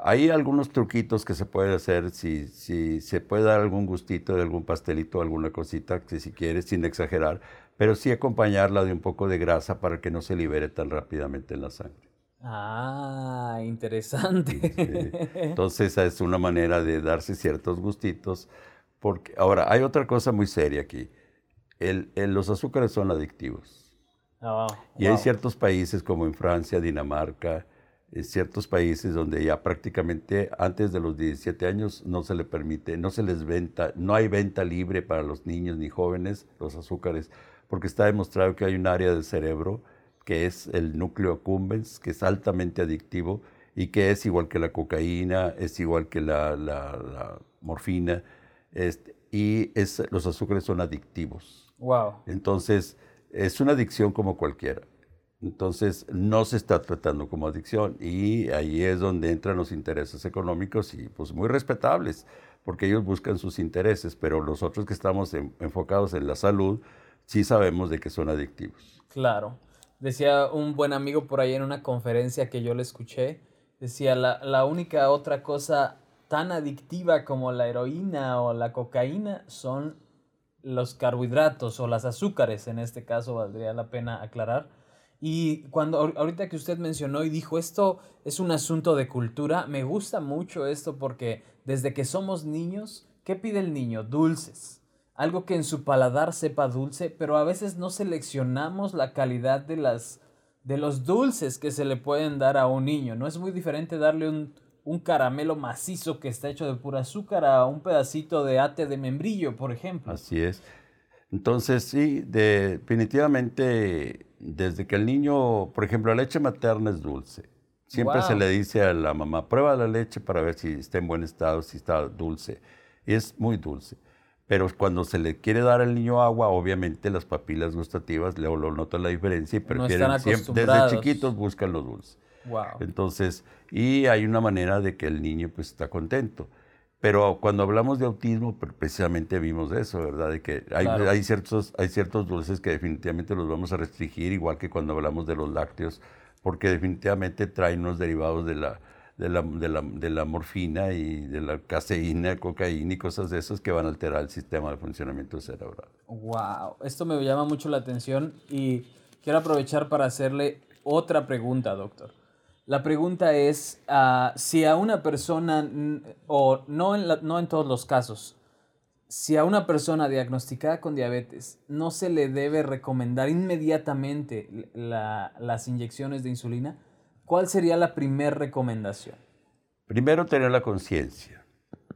Speaker 2: hay algunos truquitos que se puede hacer, si, si se puede dar algún gustito de algún pastelito, alguna cosita, que si quieres, sin exagerar, pero sí acompañarla de un poco de grasa para que no se libere tan rápidamente en la sangre.
Speaker 1: Ah, interesante.
Speaker 2: Entonces es una manera de darse ciertos gustitos. Porque, ahora, hay otra cosa muy seria aquí. El, los azúcares son adictivos.
Speaker 1: Oh,
Speaker 2: y hay ciertos países como en Francia, Dinamarca, en ciertos países donde ya prácticamente antes de los 17 años no se le permite, no se les venta, no hay venta libre para los niños ni jóvenes los azúcares, porque está demostrado que hay un área del cerebro que es el núcleo accumbens, que es altamente adictivo y que es igual que la cocaína, es igual que la, morfina, este, y es, los azúcares son adictivos.
Speaker 1: Wow.
Speaker 2: Entonces, es una adicción como cualquiera. Entonces, no se está tratando como adicción y ahí es donde entran los intereses económicos y pues muy respetables, porque ellos buscan sus intereses, pero nosotros que estamos enfocados en la salud, sí sabemos de que son adictivos.
Speaker 1: Claro. Decía un buen amigo por ahí en una conferencia que yo le escuché, decía, la, la única otra cosa tan adictiva como la heroína o la cocaína son los carbohidratos o las azúcares, en este caso valdría la pena aclarar. Y cuando ahorita que usted mencionó y dijo esto es un asunto de cultura, me gusta mucho esto porque desde que somos niños, ¿qué pide el niño? Dulces algo que en su paladar sepa dulce, pero a veces no seleccionamos la calidad de las de los dulces que se le pueden dar a un niño. No es muy diferente darle un, un caramelo macizo que está hecho de pura azúcar a un pedacito de ate de membrillo, por ejemplo.
Speaker 2: Así es. Entonces, sí, definitivamente, desde que el niño, por ejemplo, la leche materna es dulce. Siempre se le dice a la mamá, prueba la leche para ver si está en buen estado, si está dulce. Y es muy dulce. Pero cuando se le quiere dar al niño agua, obviamente las papilas gustativas luego lo notan la diferencia y prefieren siempre, desde chiquitos buscan los dulces.
Speaker 1: Wow.
Speaker 2: Entonces, y hay una manera de que el niño pues está contento. Pero cuando hablamos de autismo, precisamente vimos eso, ¿verdad? De que hay, hay, ciertos, hay ciertos dulces que definitivamente los vamos a restringir, igual que cuando hablamos de los lácteos, porque definitivamente traen unos derivados de la, de la, de, la, de la, morfina y de la caseína, cocaína y cosas de esas que van a alterar el sistema de funcionamiento cerebral.
Speaker 1: Wow, esto me llama mucho la atención y quiero aprovechar para hacerle otra pregunta, doctor. La pregunta es uh, si a una persona, o no en, no en todos los casos, si a una persona diagnosticada con diabetes no se le debe recomendar inmediatamente la, las inyecciones de insulina, ¿cuál sería la primera recomendación?
Speaker 2: Primero, tener la conciencia.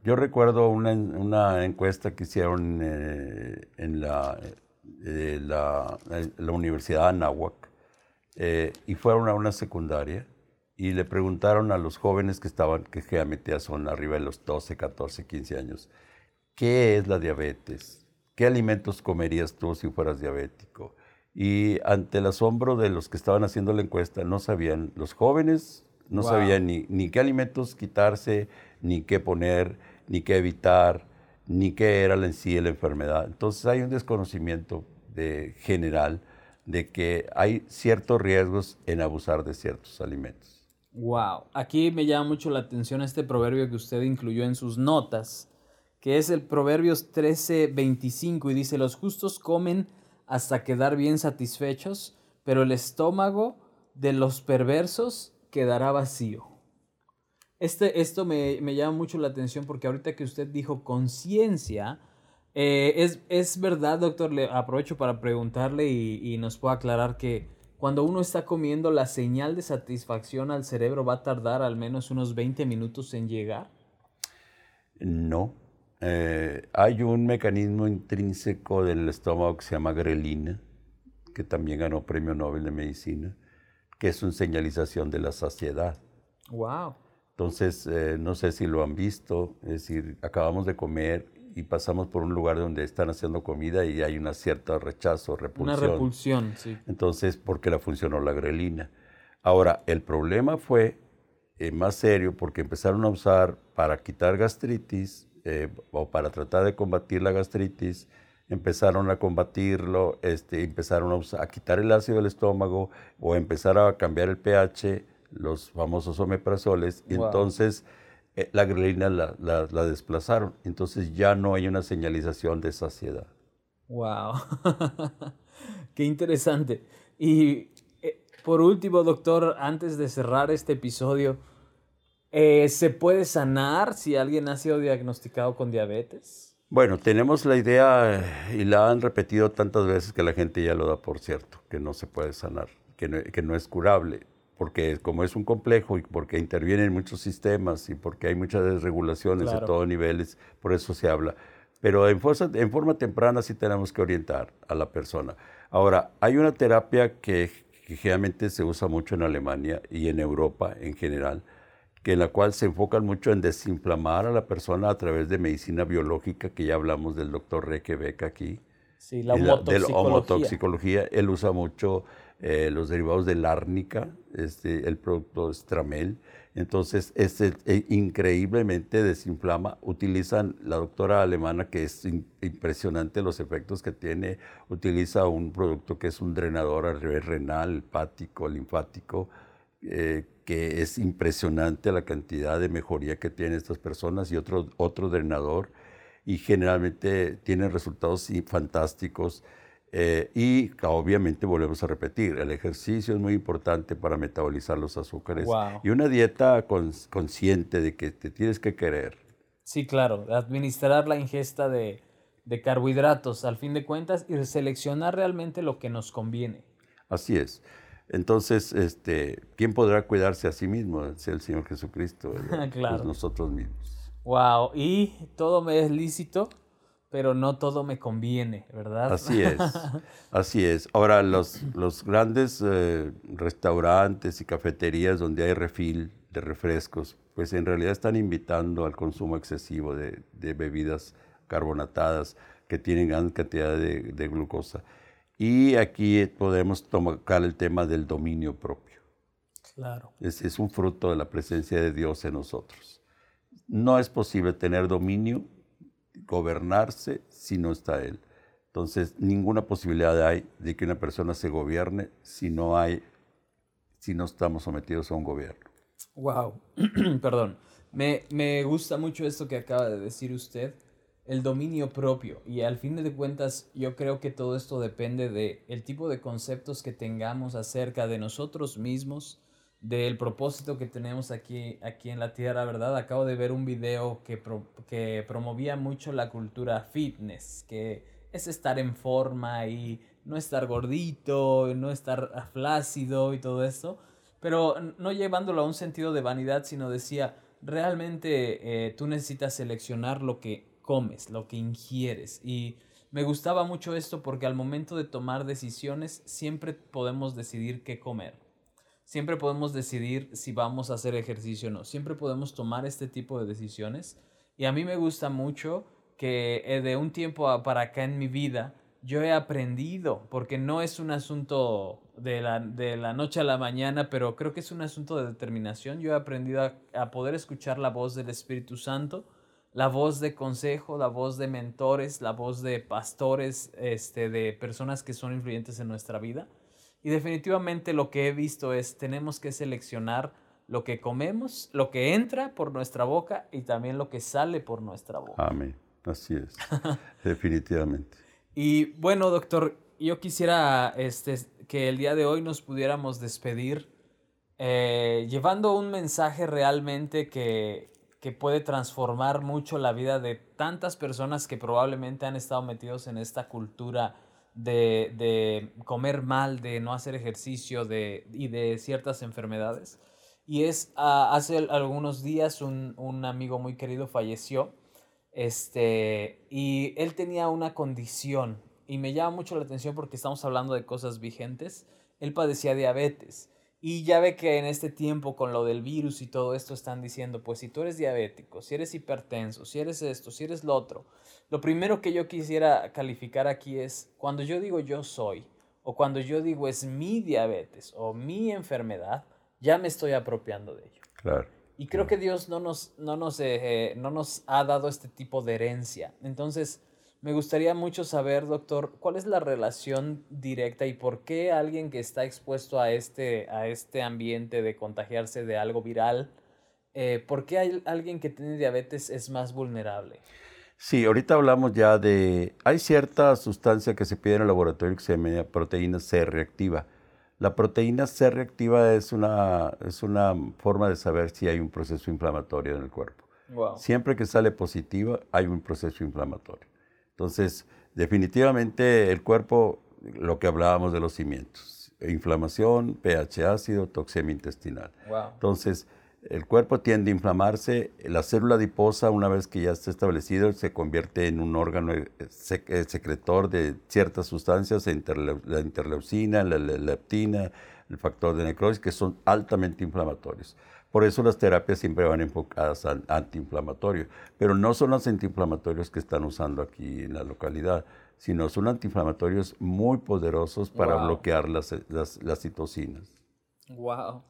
Speaker 2: Yo recuerdo una, una, encuesta que hicieron eh, en la, eh, la, la, Universidad de Anáhuac eh, y fueron a una secundaria y le preguntaron a los jóvenes que estaban, que generalmente son arriba de los 12, 14, 15 años, ¿qué es la diabetes? ¿Qué alimentos comerías tú si fueras diabético? Y ante el asombro de los que estaban haciendo la encuesta, no sabían, los jóvenes no sabían ni, ni qué alimentos quitarse, ni qué poner, ni qué evitar, ni qué era en sí la enfermedad. Entonces hay un desconocimiento de, general de que hay ciertos riesgos en abusar de ciertos alimentos.
Speaker 1: Wow, aquí me llama mucho la atención este proverbio que usted incluyó en sus notas, que es el Proverbios 13:25 y dice, los justos comen hasta quedar bien satisfechos, pero el estómago de los perversos quedará vacío. Este, esto me, llama mucho la atención porque ahorita que usted dijo conciencia, eh, es, es, verdad, doctor, le aprovecho para preguntarle y, y nos puede aclarar que cuando uno está comiendo, la señal de satisfacción al cerebro va a tardar al menos unos 20 minutos en llegar.
Speaker 2: No. Eh, hay un mecanismo intrínseco del estómago que se llama grelina, que también ganó premio Nobel de Medicina, que es una señalización de la saciedad.
Speaker 1: Wow.
Speaker 2: Entonces, eh, no sé si lo han visto, es decir, acabamos de comer y pasamos por un lugar donde están haciendo comida y hay una cierta rechazo, repulsión.
Speaker 1: Una repulsión, sí.
Speaker 2: Entonces, porque la funcionó la grelina. Ahora, el problema fue eh, más serio porque empezaron a usar para quitar gastritis eh, o para tratar de combatir la gastritis, empezaron a combatirlo, este, empezaron a, a quitar el ácido del estómago o empezar a cambiar el pH los famosos omeprazoles, y entonces la grelina la, la, desplazaron. Entonces ya no hay una señalización de saciedad.
Speaker 1: ¡Wow! ¡Qué interesante! Y eh, por último, doctor, antes de cerrar este episodio, eh, ¿se puede sanar si alguien ha sido diagnosticado con diabetes?
Speaker 2: Bueno, tenemos la idea y la han repetido tantas veces que la gente ya lo da por cierto, que no se puede sanar, que que no es curable porque como es un complejo y porque intervienen muchos sistemas y porque hay muchas desregulaciones de todos niveles, por eso se habla. Pero en, en forma temprana sí tenemos que orientar a la persona. Ahora, hay una terapia que, generalmente se usa mucho en Alemania y en Europa en general, que en la cual se enfocan mucho en desinflamar a la persona a través de medicina biológica, que ya hablamos del doctor Requebeck aquí.
Speaker 1: Sí, la homotoxicología.
Speaker 2: homotoxicología. Él usa mucho eh, los derivados del árnica, este, el producto Stramel. Entonces, este, eh, increíblemente desinflama. Utilizan, la doctora alemana, que es impresionante los efectos que tiene, utiliza un producto que es un drenador a nivel renal, hepático, linfático, eh, que es impresionante la cantidad de mejoría que tienen estas personas y otro, otro drenador. Y generalmente tienen resultados fantásticos. Eh, y obviamente volvemos a repetir, el ejercicio es muy importante para metabolizar los azúcares y una dieta consciente de que te tienes que querer.
Speaker 1: Sí, claro, administrar la ingesta de, de carbohidratos al fin de cuentas y seleccionar realmente lo que nos conviene.
Speaker 2: Así es. Entonces, este, ¿quién podrá cuidarse a sí mismo? Es el Señor Jesucristo, claro. Pues nosotros mismos.
Speaker 1: Wow, y todo me es lícito, pero no todo me conviene, ¿verdad?
Speaker 2: Así es, así es. Ahora, los, los grandes eh, restaurantes y cafeterías donde hay refil de refrescos, pues en realidad están invitando al consumo excesivo de, de bebidas carbonatadas que tienen gran cantidad de, de glucosa. Y aquí podemos tocar el tema del dominio propio.
Speaker 1: Claro.
Speaker 2: Es, es un fruto de la presencia de Dios en nosotros. No es posible tener dominio gobernarse si no está Él. Entonces, ninguna posibilidad hay de que una persona se gobierne si no hay, si no estamos sometidos a un gobierno.
Speaker 1: Wow, perdón. Me, me gusta mucho esto que acaba de decir usted, el dominio propio. Y al fin de cuentas, yo creo que todo esto depende de el tipo de conceptos que tengamos acerca de nosotros mismos, del propósito que tenemos aquí, aquí en la Tierra, ¿verdad? Acabo de ver un video que, que promovía mucho la cultura fitness, que es estar en forma y no estar gordito, no estar flácido y todo eso, pero no llevándolo a un sentido de vanidad, sino decía, realmente eh, tú necesitas seleccionar lo que comes, lo que ingieres y me gustaba mucho esto porque al momento de tomar decisiones siempre podemos decidir qué comer siempre podemos decidir si vamos a hacer ejercicio o no. Siempre podemos tomar este tipo de decisiones. Y a mí me gusta mucho que eh, de un tiempo para acá en mi vida yo he aprendido, porque no es un asunto de la, de la, noche a la mañana, pero creo que es un asunto de determinación. Yo he aprendido a, a, poder escuchar la voz del Espíritu Santo, la voz de consejo, la voz de mentores, la voz de pastores, este, de personas que son influyentes en nuestra vida. Y definitivamente lo que he visto es, tenemos que seleccionar lo que comemos, lo que entra por nuestra boca y también lo que sale por nuestra boca.
Speaker 2: Amén. Así es. Definitivamente.
Speaker 1: Y bueno, doctor, yo quisiera este, que el día de hoy nos pudiéramos despedir eh, llevando un mensaje realmente que, que puede transformar mucho la vida de tantas personas que probablemente han estado metidos en esta cultura de, de comer mal, de no hacer ejercicio de, y de ciertas enfermedades. Y es, uh, hace algunos días un, un amigo muy querido falleció este, y él tenía una condición y me llama mucho la atención porque estamos hablando de cosas vigentes. Él padecía diabetes. Y ya ve que en este tiempo con lo del virus y todo esto están diciendo, pues si tú eres diabético, si eres hipertenso, si eres esto, si eres lo otro, lo primero que yo quisiera calificar aquí es cuando yo digo yo soy o cuando yo digo es mi diabetes o mi enfermedad, ya me estoy apropiando de ello.
Speaker 2: Claro.
Speaker 1: Y creo que Dios no nos, no nos, eh, no nos ha dado este tipo de herencia. Entonces, me gustaría mucho saber, doctor, cuál es la relación directa y por qué alguien que está expuesto a este, a este ambiente de contagiarse de algo viral, eh, por qué hay alguien que tiene diabetes es más vulnerable.
Speaker 2: Sí, ahorita hablamos ya de, hay cierta sustancia que se pide en el laboratorio que se llama proteína C reactiva. La proteína C reactiva es una, es una forma de saber si hay un proceso inflamatorio en el cuerpo. Siempre que sale positiva, hay un proceso inflamatorio. Entonces, definitivamente el cuerpo, lo que hablábamos de los cimientos, inflamación, pH ácido, toxemia intestinal. Entonces, el cuerpo tiende a inflamarse, la célula adiposa, una vez que ya está establecido, se convierte en un órgano eh, eh, secretor de ciertas sustancias, la interleucina, la leptina, el factor de necrosis, que son altamente inflamatorios. Por eso las terapias siempre van enfocadas al antiinflamatorio, pero no son los antiinflamatorios que están usando aquí en la localidad, sino son antiinflamatorios muy poderosos para bloquear las, las, las citocinas.
Speaker 1: Wow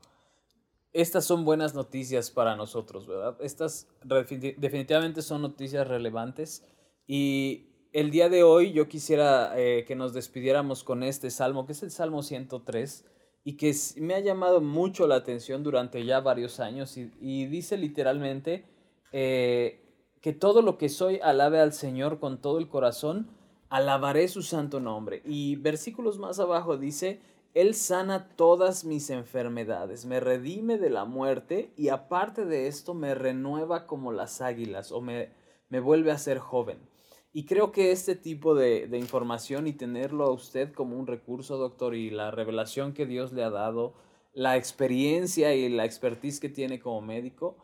Speaker 1: estas son buenas noticias para nosotros, ¿verdad? Estas definitivamente son noticias relevantes y el día de hoy yo quisiera eh, que nos despidiéramos con este salmo, que es el Salmo 103, y que me ha llamado mucho la atención durante ya varios años y, dice literalmente eh, que todo lo que soy alabe al Señor con todo el corazón, alabaré su santo nombre. Y versículos más abajo dice, él sana todas mis enfermedades, me redime de la muerte y aparte de esto me renueva como las águilas o me, me vuelve a ser joven. Y creo que este tipo de, de, información y tenerlo a usted como un recurso, doctor, y la revelación que Dios le ha dado, la experiencia y la expertise que tiene como médico,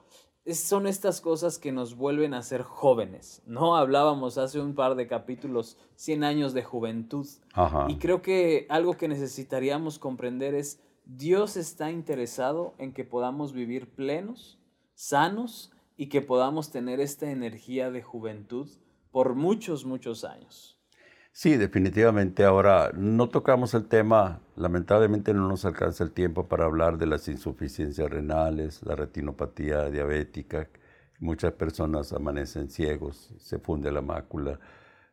Speaker 1: son estas cosas que nos vuelven a ser jóvenes, ¿no? Hablábamos hace un par de capítulos, 100 años de juventud. Y creo que algo que necesitaríamos comprender es, Dios está interesado en que podamos vivir plenos, sanos y que podamos tener esta energía de juventud por muchos, muchos años.
Speaker 2: Sí, definitivamente. Ahora, no tocamos el tema, lamentablemente no nos alcanza el tiempo para hablar de las insuficiencias renales, la retinopatía diabética. Muchas personas amanecen ciegos, se funde la mácula,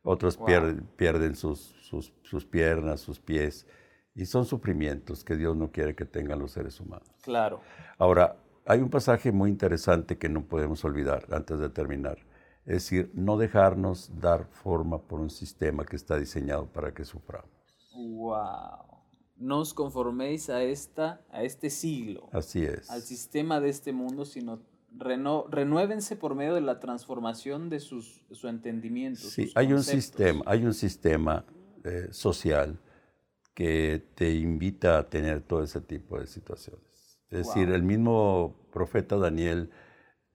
Speaker 2: otros pierden, sus, sus, piernas, sus pies, y son sufrimientos que Dios no quiere que tengan los seres humanos.
Speaker 1: Claro.
Speaker 2: Ahora, hay un pasaje muy interesante que no podemos olvidar antes de terminar es decir, no dejarnos dar forma por un sistema que está diseñado para que suframos.
Speaker 1: ¡Wow! No os conforméis a, esta, a este siglo.
Speaker 2: Así es.
Speaker 1: Al sistema de este mundo, sino renuévense por medio de la transformación de, sus, su entendimiento.
Speaker 2: Sí, hay un sistema, hay un sistema eh, social que te invita a tener todo ese tipo de situaciones. Es decir, el mismo profeta Daniel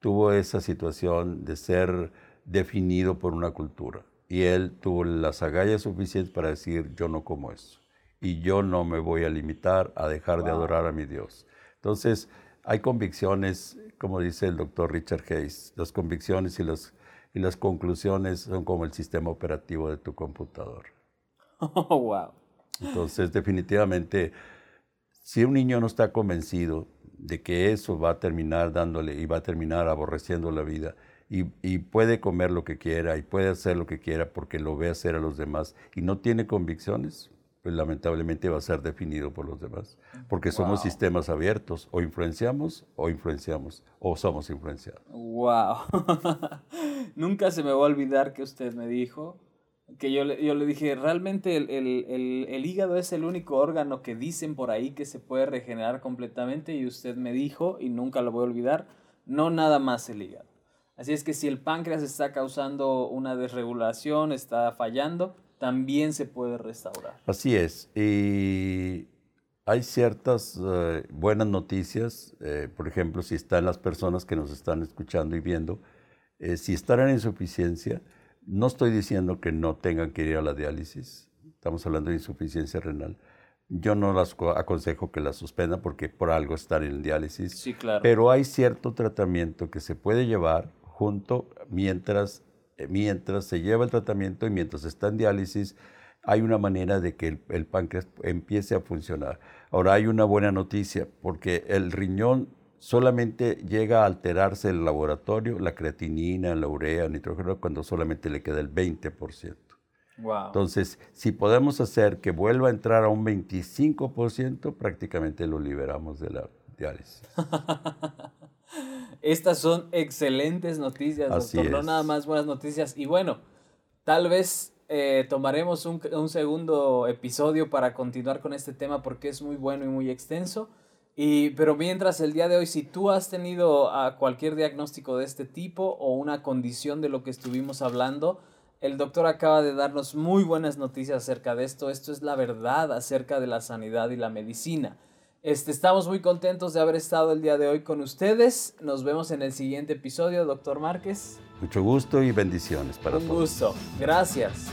Speaker 2: tuvo esa situación de ser definido por una cultura. Y él tuvo las agallas suficientes para decir, yo no como eso. Y yo no me voy a limitar a dejar de adorar a mi Dios. Entonces, hay convicciones, como dice el doctor Richard Hayes, las convicciones y las, y las conclusiones son como el sistema operativo de tu computador.
Speaker 1: Oh, wow.
Speaker 2: Entonces, definitivamente, si un niño no está convencido de que eso va a terminar dándole y va a terminar aborreciendo la vida, y, y, puede comer lo que quiera y puede hacer lo que quiera porque lo ve hacer a los demás y no tiene convicciones, pues lamentablemente va a ser definido por los demás, porque somos sistemas abiertos, o influenciamos o influenciamos, o somos influenciados.
Speaker 1: ¡Wow! Nunca se me va a olvidar que usted me dijo, que yo yo le dije, realmente el, el, el, hígado es el único órgano que dicen por ahí que se puede regenerar completamente, y usted me dijo, y nunca lo voy a olvidar, no nada más el hígado. Así es que si el páncreas está causando una desregulación, está fallando, también se puede restaurar.
Speaker 2: Así es. Y hay ciertas eh, buenas noticias, eh, por ejemplo, si están las personas que nos están escuchando y viendo, eh, si están en insuficiencia, no estoy diciendo que no tengan que ir a la diálisis, estamos hablando de insuficiencia renal. Yo no las aconsejo que la suspendan porque por algo están en diálisis.
Speaker 1: Sí, claro.
Speaker 2: Pero hay cierto tratamiento que se puede llevar junto mientras, eh, mientras se lleva el tratamiento y mientras está en diálisis, hay una manera de que el, páncreas empiece a funcionar. Ahora hay una buena noticia, porque el riñón solamente llega a alterarse el laboratorio, la creatinina, la urea, el nitrógeno, cuando solamente le queda el 20%.
Speaker 1: Wow.
Speaker 2: Entonces, si podemos hacer que vuelva a entrar a un 25%, prácticamente lo liberamos de la diálisis.
Speaker 1: Estas son excelentes noticias, doctor. No nada más buenas noticias. Y bueno, tal vez eh, tomaremos un, un, segundo episodio para continuar con este tema porque es muy bueno y muy extenso. Y, pero mientras el día de hoy, si tú has tenido a cualquier diagnóstico de este tipo o una condición de lo que estuvimos hablando, el doctor acaba de darnos muy buenas noticias acerca de esto. Esto es la verdad acerca de la sanidad y la medicina. Este, estamos muy contentos de haber estado el día de hoy con ustedes. Nos vemos en el siguiente episodio, doctor Márquez.
Speaker 2: Mucho gusto y bendiciones para
Speaker 1: todos. Un gusto. Gracias.